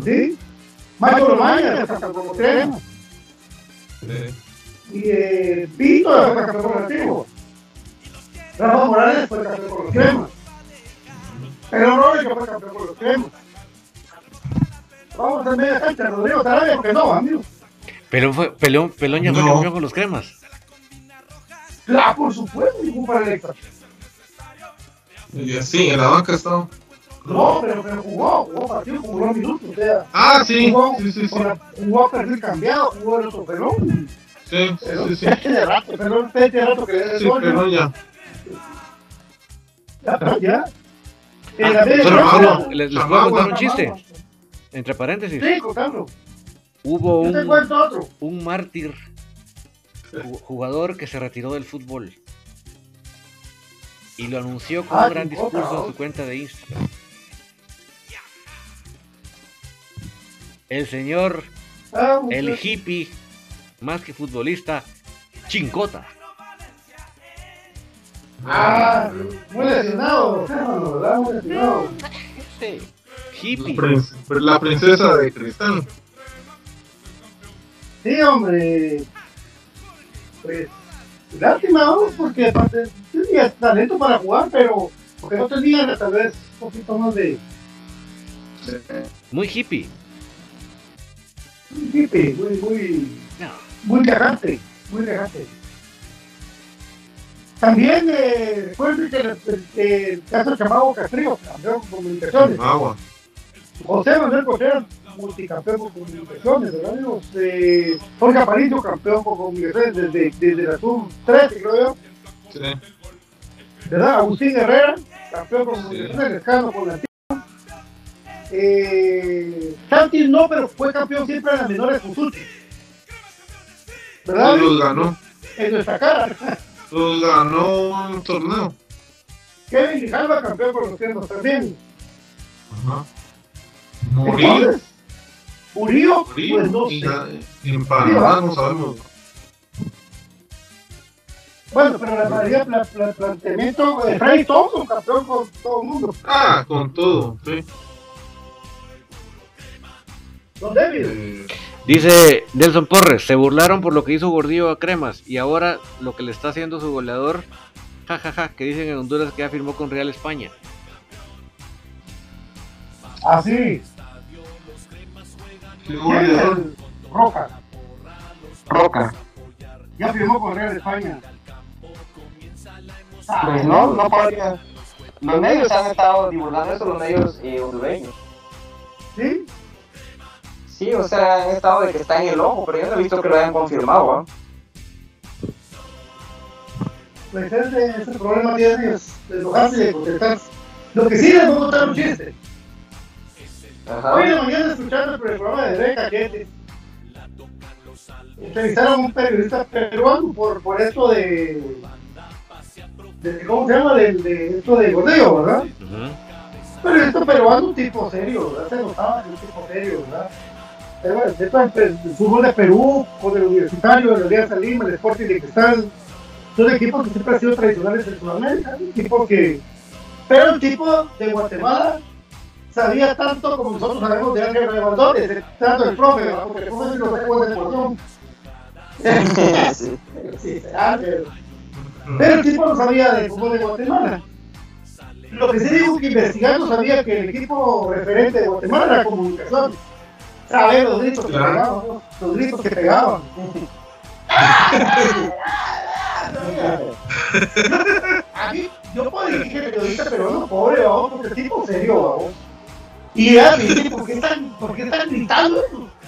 ¿Sí? Michael Román fue campeón extremo. Sí y eh, Vito fue campeón antiguo. Rafa Morales fue campeón con los cremas. Pero que fue campeón con los cremas. Vamos a media cancha, Rodrigo Sarabia, porque no, amigo. Pelón, fue, Pelón, Pelón ya fue No. campeón con los cremas. Claro, por supuesto, ningún para el extra. Y así, en la banca estaba. No, pero, pero jugó, jugó partido, jugó unos minutos, o sea. Ah, sí, jugó, sí, sí, sí. la- jugó a perfil cambiado, jugó el otro pelón. Sí, Pelón, sí, sí. tiene rato, pelón, tiene rato que le Sí, gol, pero ¿no? ya. Ya, pero ya. Ah, cancha, solo les, les puedo Chamagua, contar un chiste. Entre paréntesis, Sí, contando. Hubo un, otro. un mártir ju- jugador que se retiró del fútbol y lo anunció con Ah, un gran discurso en su cuenta de Instagram. El señor, Ah, el hippie, más que futbolista, Chincota. Ah, muy lesionado, ¿verdad? Muy lesionado. La, hippie. la princesa de cristal. Sí, hombre. Pues, lástima, ¿no? porque aparte tenía talento para jugar, pero porque no tenía tal vez un poquito más de Muy hippie. muy hippie, muy, muy, No. muy viajante, muy viajante. También eh, recuerden que el, el- el caso de Chamago Castrillo, campeón con comunicaciones. Agua. José Manuel Contreras, multicampeón con comunicaciones, ¿verdad? amigos? Eh, Jorge Aparicio, campeón con comunicaciones desde, desde la sub 13, creo yo. Sí. ¿Verdad? Agustín Herrera, campeón con comunicaciones, Lescano con la. Eh, Santi no, pero fue campeón siempre en las menores Fusuti. ¿Verdad? Los ganó. En nuestra cara. Los ganó un torneo. Kevin Grijalva, campeón con los cremas también. Ajá. Murillo, Murillo. pues no sé. en Panamá no sabemos. Bueno, pero la mayoría, la- planteamiento de Freddy Thompson, campeón con todo el mundo. Ah, con todo. Sí. Don David. Eh, Dice Nelson Porres, se burlaron por lo que hizo Gordillo a Cremas y ahora lo que le está haciendo su goleador, jajaja, que dicen en Honduras que ya firmó con Real España. Así. qué goleador. Roca. Roca. Ya firmó con Real España. Pues no, no podría. Los medios han estado divulgando eso, los medios eh, hondureños. ¿Sí? Sí, o sea, han estado de que está en el ojo, pero yo no he visto que lo hayan confirmado. ¿ah? Pues ese, ese problema tiene de enojarse y de contestar. Lo que sí les voy a contar un chiste. Ajá. Hoy en la mañana escuchando el programa de Dre Cachete, entrevistaron a un periodista peruano por, por esto de, de- ¿Cómo se llama? De, de esto de gordeo, ¿verdad? Ujú. Pero esto peruano un tipo serio, ¿verdad? Se notaba que un tipo serio, ¿verdad? Pero bueno, esto es el, el fútbol de Perú, con el Universitario, el Alianza Lima, el Sporting de Cristal, son equipos que siempre han sido tradicionales en Sudamérica, equipos que... Pero el tipo de Guatemala sabía tanto como nosotros sabemos de Ángel Revaldores, tanto el profe, ¿verdad? Porque el profe sí lo sacó de deporción. Sí. Sí, Ángel. Pero el tipo no sabía de fútbol de Guatemala. Lo que sí digo que investigando sabía que el equipo referente de Guatemala era comunicación. Saber los gritos que Claro. pegaban, ¿no? los gritos que pegaban. A mí, yo puedo dirigir periodista, pero no pobre, vamos, porque el tipo serio, vamos. Y era, dije, ¿por qué están, por qué están gritando?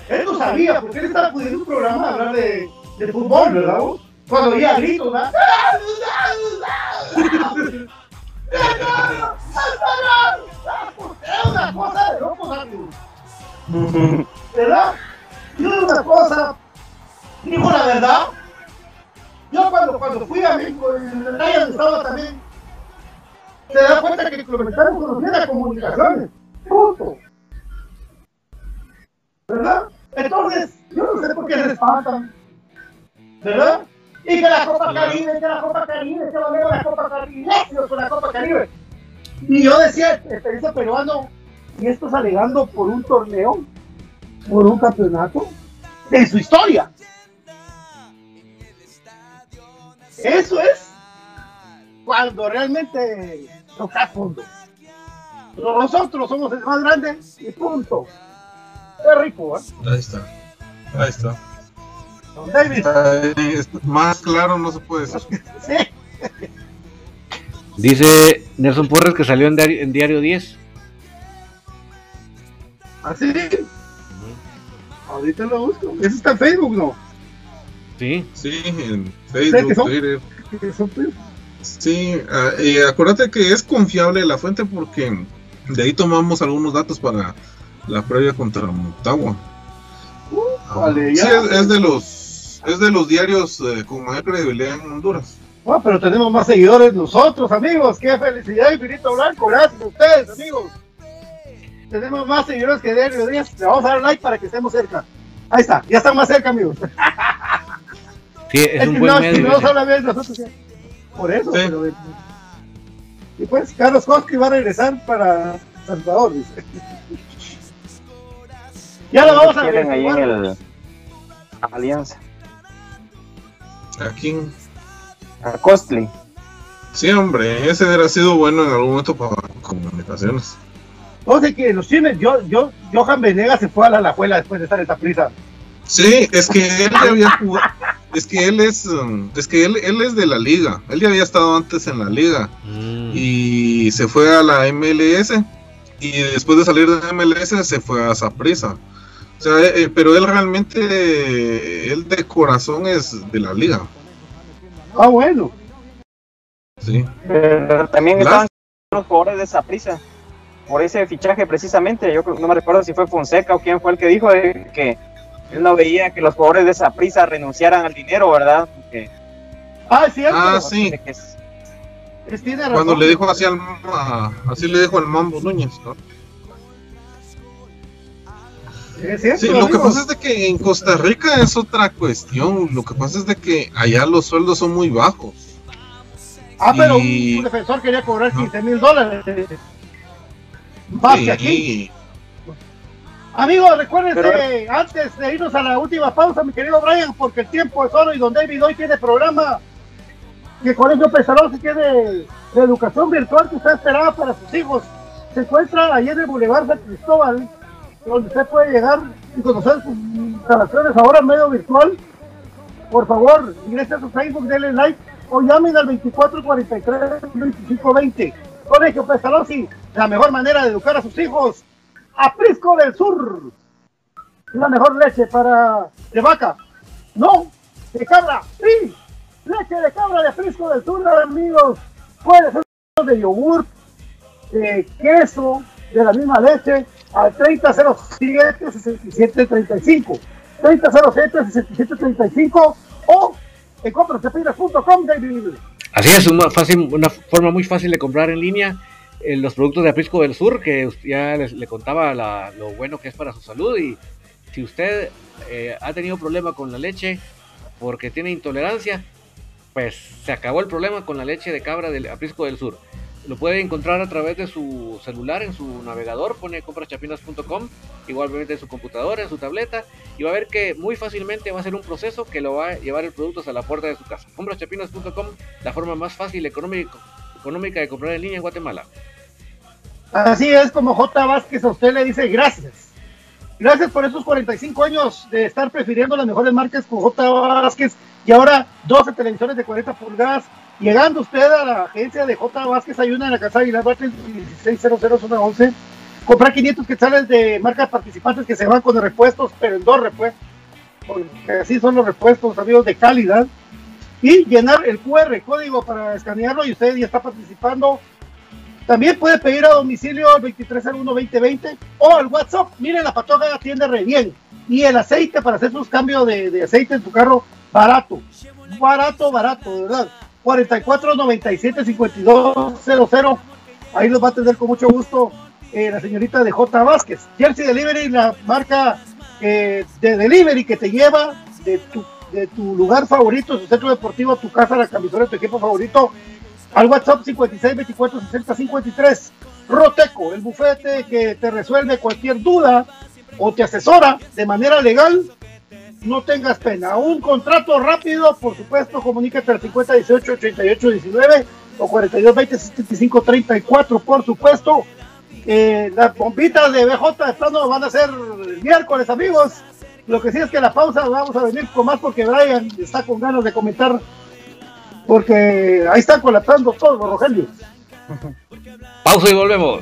Él no sabía, porque él estaba pudiendo un programa a hablar de, de fútbol, ¿verdad? Cuando oía gritos, ¿verdad? Era una cosa de locos, amigos. ¿Verdad? Yo una cosa, digo la verdad. Yo cuando, cuando fui a México, en el área donde estaba también, se da cuenta que el comentario conocía las comunicaciones. Punto. ¿Verdad? Entonces, yo no sé por qué se espantan. ¿Verdad? Y que la Copa Caribe, que la Copa Caribe, que va a ver la Copa Caribe, con la Copa Caribe. Y yo decía, experiencia peruano, y esto es alegando por un torneo, por un campeonato, de su historia. Eso es cuando realmente toca fondo. Nosotros somos el más grande y punto. Qué rico, ¿eh? Ahí está. Ahí está. Don David. Ahí está. Más claro no se puede decir. Sí. Dice Nelson Porres que salió en diario, en diario 10. Así. Ahorita lo busco. Eso está en Facebook, ¿no? Sí. Sí, en Facebook, son- Twitter. Pues. Sí, ah, y acuérdate que es confiable la fuente porque de ahí tomamos algunos datos para la previa contra Motagua. Vale, Sí, ya. es, es de los es de los diarios eh, con mayor credibilidad en Honduras. Ah, pero tenemos más seguidores nosotros, amigos. Qué felicidad, Infinito Blanco. Gracias a ustedes, amigos. Tenemos más seguidores que Diario Díaz. Le vamos a dar like para que estemos cerca. Ahí está, ya están más cerca, amigos. Sí, es un que buen no, medio. no bien nosotros. Por eso. Sí. pero, y pues, Carlos Koski va a regresar para Salvador, dice. ya lo vamos a ver. quieren ahí en el Alianza. Aquí, A Costly. sí, hombre, ese hubiera sido bueno en algún momento para comunicaciones. Entonces, que los chimes, yo, yo, Johan Venegas se fue a la Alajuela después de estar en esta prisa. Sí, es que él ya había jugado, es que él es, um, es que él, él es de la liga, él ya había estado antes en la liga Mm. y se fue a la MLS y después de salir de la MLS se fue a Saprissa. O sea, eh, eh, pero él realmente, eh, él de corazón es de la liga. Ah, bueno. Sí. Pero también Las- estaban los jugadores de esa prisa. Por ese fichaje precisamente, yo creo- no me recuerdo si fue Fonseca o quién fue el que dijo de que él no veía que los jugadores de esa prisa renunciaran al dinero, ¿verdad? Porque, Ah, es cierto. Ah, sí. que es- Es- tiene razón. Cuando le dijo así al así le dijo al Mambo Núñez. ¿no? Es cierto, Sí, lo que pasa es de que en Costa Rica es otra cuestión. Lo que pasa es de que allá los sueldos son muy bajos. Ah, pero y- un defensor quería cobrar 15 mil dólares. Más que aquí. Amigos, recuerden Pero- antes de irnos a la última pausa, mi querido Brian, porque el tiempo es oro y don David hoy tiene programa que Colegio Pesarón se tiene de educación virtual que usted esperaba para sus hijos. Se encuentra ahí en el Boulevard San Cristóbal, donde usted puede llegar y conocer sus instalaciones ahora en medio virtual. Por favor, ingrese a su Facebook, denle like o llamen al 2443-2520. Colegio Pestalozzi, la mejor manera de educar a sus hijos. Aprisco del Sur, la mejor leche para de vaca. No, de cabra, sí. Leche de cabra de Aprisco del Sur, amigos. Puede ser de yogur, de queso, de la misma leche, al 3007-6735. 3007-6735 o en compraschapinas.com, David. Así es, una forma muy fácil de comprar en línea eh, los productos de Aprisco del Sur, que ya les, le contaba la- lo bueno que es para su salud. Y si usted eh, ha tenido problema con la leche porque tiene intolerancia, pues se acabó el problema con la leche de cabra del Aprisco del Sur. Lo puede encontrar a través de su celular, en su navegador, pone compraschapinas.com, igualmente en su computadora, en su tableta, y va a ver que muy fácilmente va a ser un proceso que lo va a llevar el producto hasta la puerta de su casa. Compraschapinas.com, la forma más fácil económica, económica de comprar en línea en Guatemala. Así es como J. Vázquez a usted le dice gracias. Gracias por esos 45 años de estar prefiriendo las mejores marcas con J. Vázquez y ahora 12 televisores de 40 pulgadas. Llegando usted a la agencia de J. Vázquez, hay en la casa Aguilar 1600 zona 11. Comprar 500 quetzales de marcas participantes que se van con repuestos, pero en dos repuestos. Porque así son los repuestos, amigos, de calidad. Y llenar el QR código para escanearlo y usted ya está participando también puede pedir a domicilio al 2301-2020 o al WhatsApp. Miren, la patoga atiende re bien. Y el aceite para hacer sus cambios de, de aceite en tu carro, barato. Barato, barato, de verdad. 4497-5200. Ahí los va a atender con mucho gusto eh, la señorita de J. Vázquez. Jersey Delivery, la marca eh, de delivery que te lleva de tu, de tu lugar favorito, tu centro deportivo, tu casa, la camiseta de tu equipo favorito, al WhatsApp 56 24 60 53. Roteco, el bufete que te resuelve cualquier duda o te asesora de manera legal. No tengas pena. Un contrato rápido, por supuesto, comunícate al 50 18 88 19 o 42 20 75 34, por supuesto. Eh, las bombitas de BJ de plano van a ser miércoles, amigos. Lo que sí es que la pausa vamos a venir con más porque Brian está con ganas de comentar. Porque ahí está colapsando todo, Rogelio. Pausa y volvemos.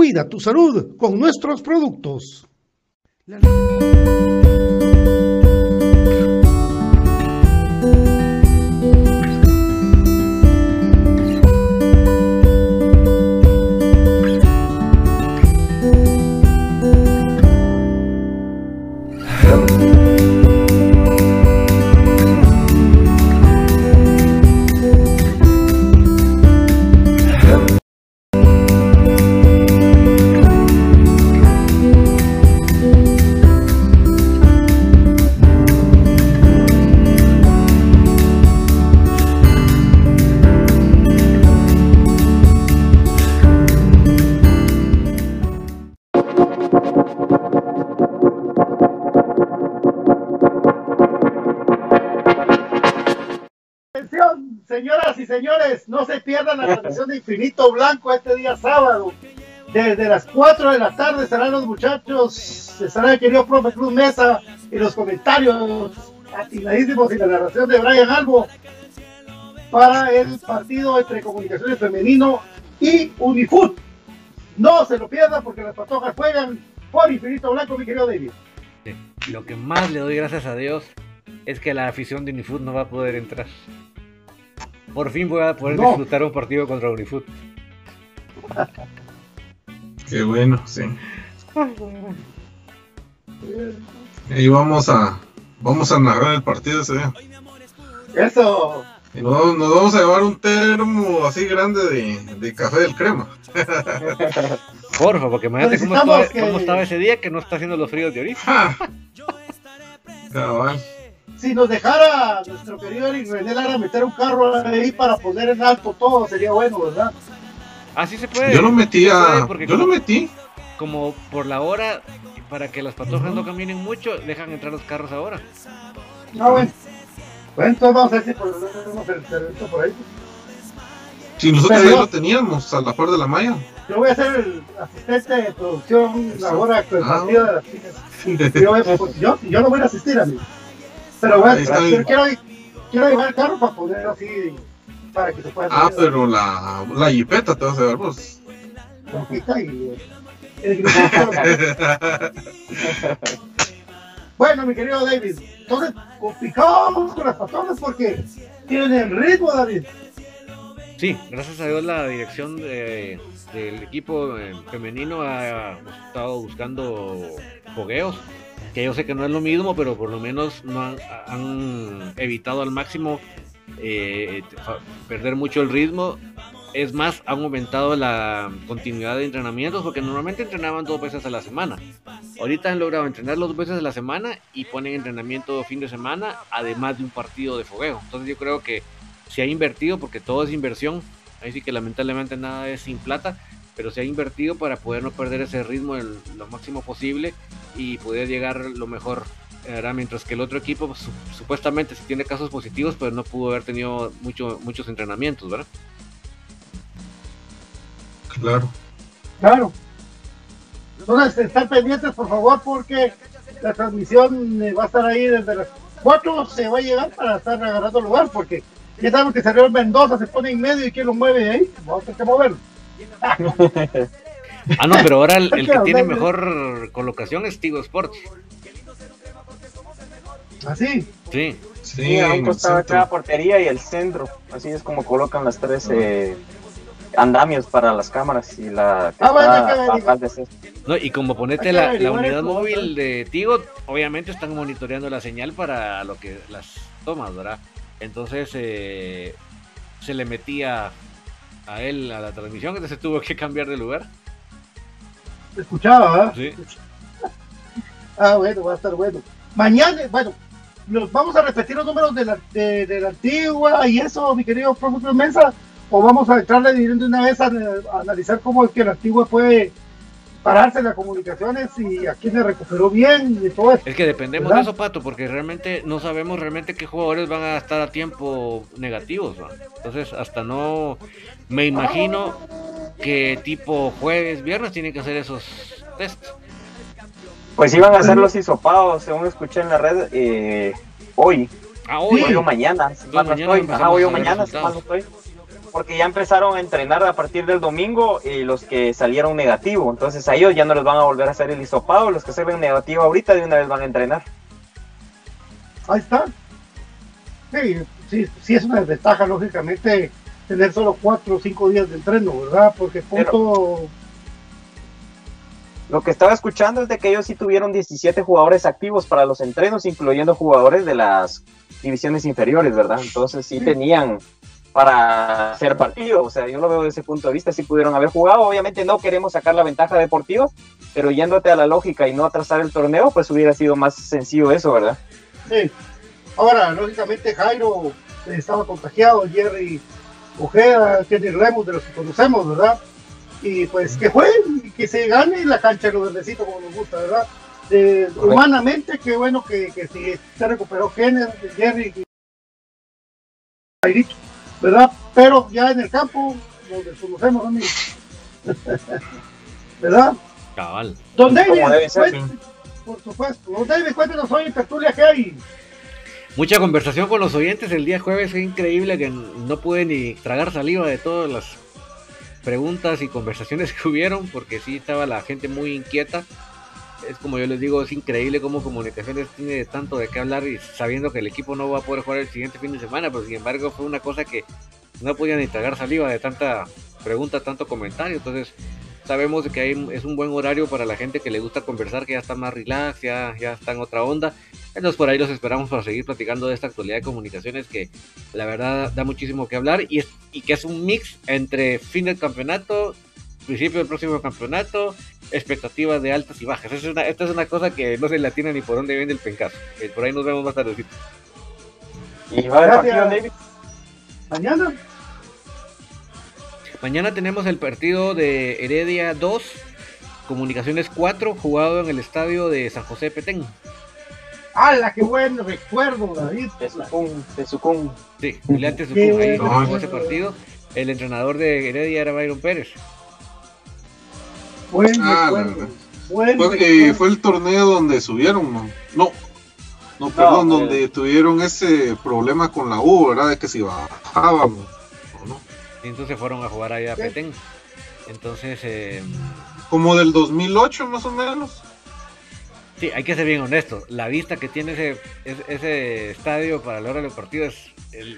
Cuida tu salud con nuestros productos. Señoras y señores, no se pierdan la transmisión de Infinito Blanco este día sábado. Desde las 4 de la tarde estarán los muchachos, estará el querido profe Cruz Mesa y los comentarios atiladísimos y la narración de Brian Albo para el partido entre Comunicaciones Femenino y Unifoot. No se lo pierdan porque las patojas juegan por Infinito Blanco, mi querido David. Lo que más le doy gracias a Dios es que la afición de Unifoot no va a poder entrar. Por fin voy a poder No. disfrutar un partido contra Unifoot. Qué bueno, sí. Y vamos a vamos a narrar el partido ese día. Eso. Y nos, vamos- nos vamos a llevar un termo así grande de, de café del crema. Porfa, porque imagínate cómo Necesitamos estaba, que- cómo estaba ese día que no está haciendo los fríos de ahorita. ¡Ja! Cabal. Si nos dejara nuestro querido Eric René Lara meter un carro ahí para poner en alto todo, sería bueno, ¿verdad? Así se puede. Yo lo metí a. porque Yo lo metí. Como por la hora, para que las patojas no caminen mucho, dejan entrar los carros ahora. No, bueno. Bueno, entonces vamos a ver si podemos hacer esto por ahí. Si nosotros ya lo teníamos a la par de la malla. Yo voy a ser el asistente de producción ahora con el Ah. partido de las chicas. Yo, pues, yo, yo no voy a asistir a mí. Pero voy a, Ahí está quiero, quiero, llevar el carro para poner así, para que se pueda Ah, pero la, la jipeta te vas a llevar vos. la hojita y eh, el. Bueno, mi querido David, entonces complicamos con las patronas porque tienen ritmo, David. Sí, gracias a Dios la dirección del equipo eh, femenino ha estado buscando fogueos, que yo sé que no es lo mismo, pero por lo menos no han, evitado al máximo eh, perder mucho el ritmo. Es más, han aumentado la continuidad de entrenamientos porque normalmente entrenaban dos veces a la semana. Ahorita han logrado entrenar dos veces a la semana y ponen entrenamiento fin de semana, además de un partido de fogueo. Entonces yo creo que se ha invertido, porque todo es inversión, ahí sí que lamentablemente nada es sin plata, pero se ha invertido para poder no perder ese ritmo lo máximo posible y poder llegar lo mejor. Mientras que el otro equipo supuestamente si tiene casos positivos, pues no pudo haber tenido mucho, muchos entrenamientos, ¿verdad? Claro. Claro. Entonces, están pendientes, por favor, porque la transmisión eh, va a estar ahí desde las 4, se va a llegar para estar agarrando lugar, porque ya sabemos que salió el Mendoza, se pone en medio y quién lo mueve ahí, vamos a tener que moverlo. Ah, no, pero ahora el, que tiene mejor colocación es Tigo Sports. ¿Ah, sí? Sí. Sí, a un costado de portería y el centro. Así es como colocan las tres eh, andamios para las cámaras y la ah, no, y como ponete la, la unidad móvil de Tigo, obviamente están monitoreando la señal para lo que las tomas, ¿verdad? Entonces eh, se le metía a él a la transmisión, entonces tuvo que cambiar de lugar. Se escuchaba, Sí. ah, bueno, va a estar bueno. Mañana, bueno, los vamos a repetir los números de la, de, la antigua y eso, mi querido profesor Mesa, o vamos a entrarle de una vez a, a, analizar cómo es que la antigua puede pararse en las comunicaciones y a quién se recuperó bien y todo eso. Es que dependemos de eso, Pato, porque realmente no sabemos realmente qué jugadores van a estar a tiempo negativos. Entonces, hasta no. Me imagino que tipo jueves, viernes tienen que hacer esos tests. Pues iban a hacer los hisopados, según escuché en la red, eh, hoy. Ah, hoy. o mañana, si mañana hoy o mañana, si mal no estoy porque ya empezaron a entrenar a partir del domingo y los que salieron negativo. Entonces a ellos ya no les van a volver a hacer el hisopado. Los que salen negativo ahorita de una vez van a entrenar. Ahí está. Sí, sí, es una desventaja, lógicamente, tener solo cuatro o cinco días de entreno, ¿verdad? Porque punto. Lo que estaba escuchando es de que ellos sí tuvieron 17 jugadores activos para los entrenos, incluyendo jugadores de las divisiones inferiores, ¿verdad? Entonces sí. tenían para hacer partido. O sea, yo lo veo desde ese punto de vista, si pudieron haber jugado. Obviamente no queremos sacar la ventaja deportiva, pero yéndote a la lógica y no atrasar el torneo, pues hubiera sido más sencillo eso, ¿verdad? Sí. Ahora, lógicamente Jairo estaba contagiado, Jerry Ojeda, Kenny Remus, de los que conocemos, ¿verdad? Y pues que jueguen y que se gane la cancha de los verdecitos como nos gusta, ¿verdad? humanamente, qué bueno que, que se recuperó Kenny, Jerry y Jairito ¿verdad? Pero ya en el campo nos desconocemos, amigos. ¿Verdad? Cabal. Don David, por supuesto. Don David, cuéntenos hoy en tertulia que hay. Mucha conversación con los oyentes el día jueves, fue increíble que no pude ni tragar saliva de todas las preguntas y conversaciones que hubieron, porque sí estaba la gente muy inquieta es como yo les digo, es increíble cómo Comunicaciones tiene tanto de qué hablar y sabiendo que el equipo no va a poder jugar el siguiente fin de semana, pero sin embargo fue una cosa que no podían ni tragar saliva de tanta pregunta, tanto comentario. Entonces sabemos que hay, es un buen horario para la gente que le gusta conversar, que ya está más relax, ya, ya está en otra onda. Entonces por ahí los esperamos para seguir platicando de esta actualidad de comunicaciones que la verdad da muchísimo que hablar y, y que es un mix entre fin del campeonato, principio del próximo campeonato, expectativas de altas y bajas. Esta es una, cosa que no se la tiene ni por dónde viene el pencazo. Eh, por ahí nos vemos más tarde. ¿Y va a partido, David? ¿Mañana? Mañana tenemos el partido de Heredia 2, Comunicaciones 4, jugado en el estadio de San José Petén. ¡Hala, qué buen recuerdo, David! De Sucún, de Sucún. Sí, Milante Sucún, ahí jugó ese partido. El entrenador de Heredia era Byron Pérez. Ah, fue, fue, el torneo donde subieron, ¿no? No, no perdón, donde tuvieron ese problema con la U, ¿verdad? De que si bajaban, ¿no? Y entonces fueron a jugar allá a Petén. Entonces. Eh, Como del 2008, más o menos. Sí, hay que ser bien honesto. La vista que tiene ese, ese, estadio para la hora del partido es,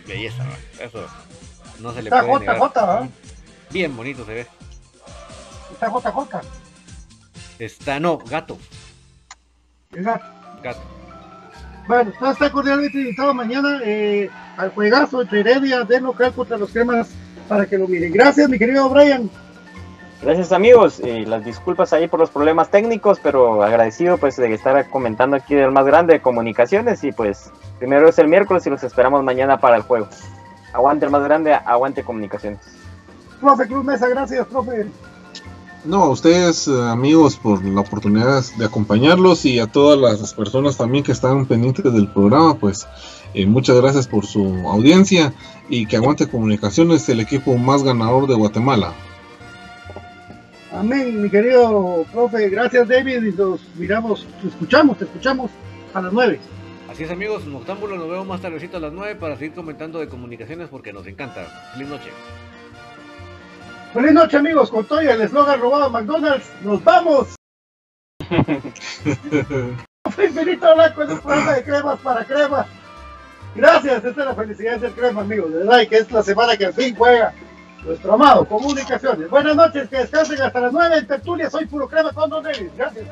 belleza, Eso No se le Está puede JJ, negar. ¿ah? Bien bonito se ve. Está JJ. Está, no, gato. Exacto. Gato. Bueno, entonces está cordialmente invitado mañana eh, al juegazo entre Heredia de local contra los cremas para que lo miren. Gracias, mi querido Brian. Gracias amigos, y las disculpas ahí por los problemas técnicos, pero agradecido pues de estar comentando aquí del más grande de comunicaciones y pues primero es el miércoles y los esperamos mañana para el juego. Aguante el más grande, aguante comunicaciones. Profe Cruz Mesa, gracias, profe. No, a ustedes, eh, amigos, por la oportunidad de acompañarlos y a todas las personas también que están pendientes del programa, pues eh, muchas gracias por su audiencia y que aguante comunicaciones, el equipo más ganador de Guatemala. Amén, mi querido profe. Gracias, David. Y nos miramos, te escuchamos, te escuchamos a las nueve. Así es amigos, Noctámbulo, nos vemos más tardecito a las 9 para seguir comentando de comunicaciones porque nos encanta. Feliz noche. Feliz noche, amigos. Con todo el eslogan robado a McDonald's, nos vamos. Benito Blanco es un programa de cremas para cremas. Gracias, esta es la felicidad del crema, amigos. De verdad, y que es la semana que al fin juega nuestro amado Comunicaciones. Buenas noches, que descansen hasta las nueve en Tertulia. Soy puro crema con Don David. Gracias.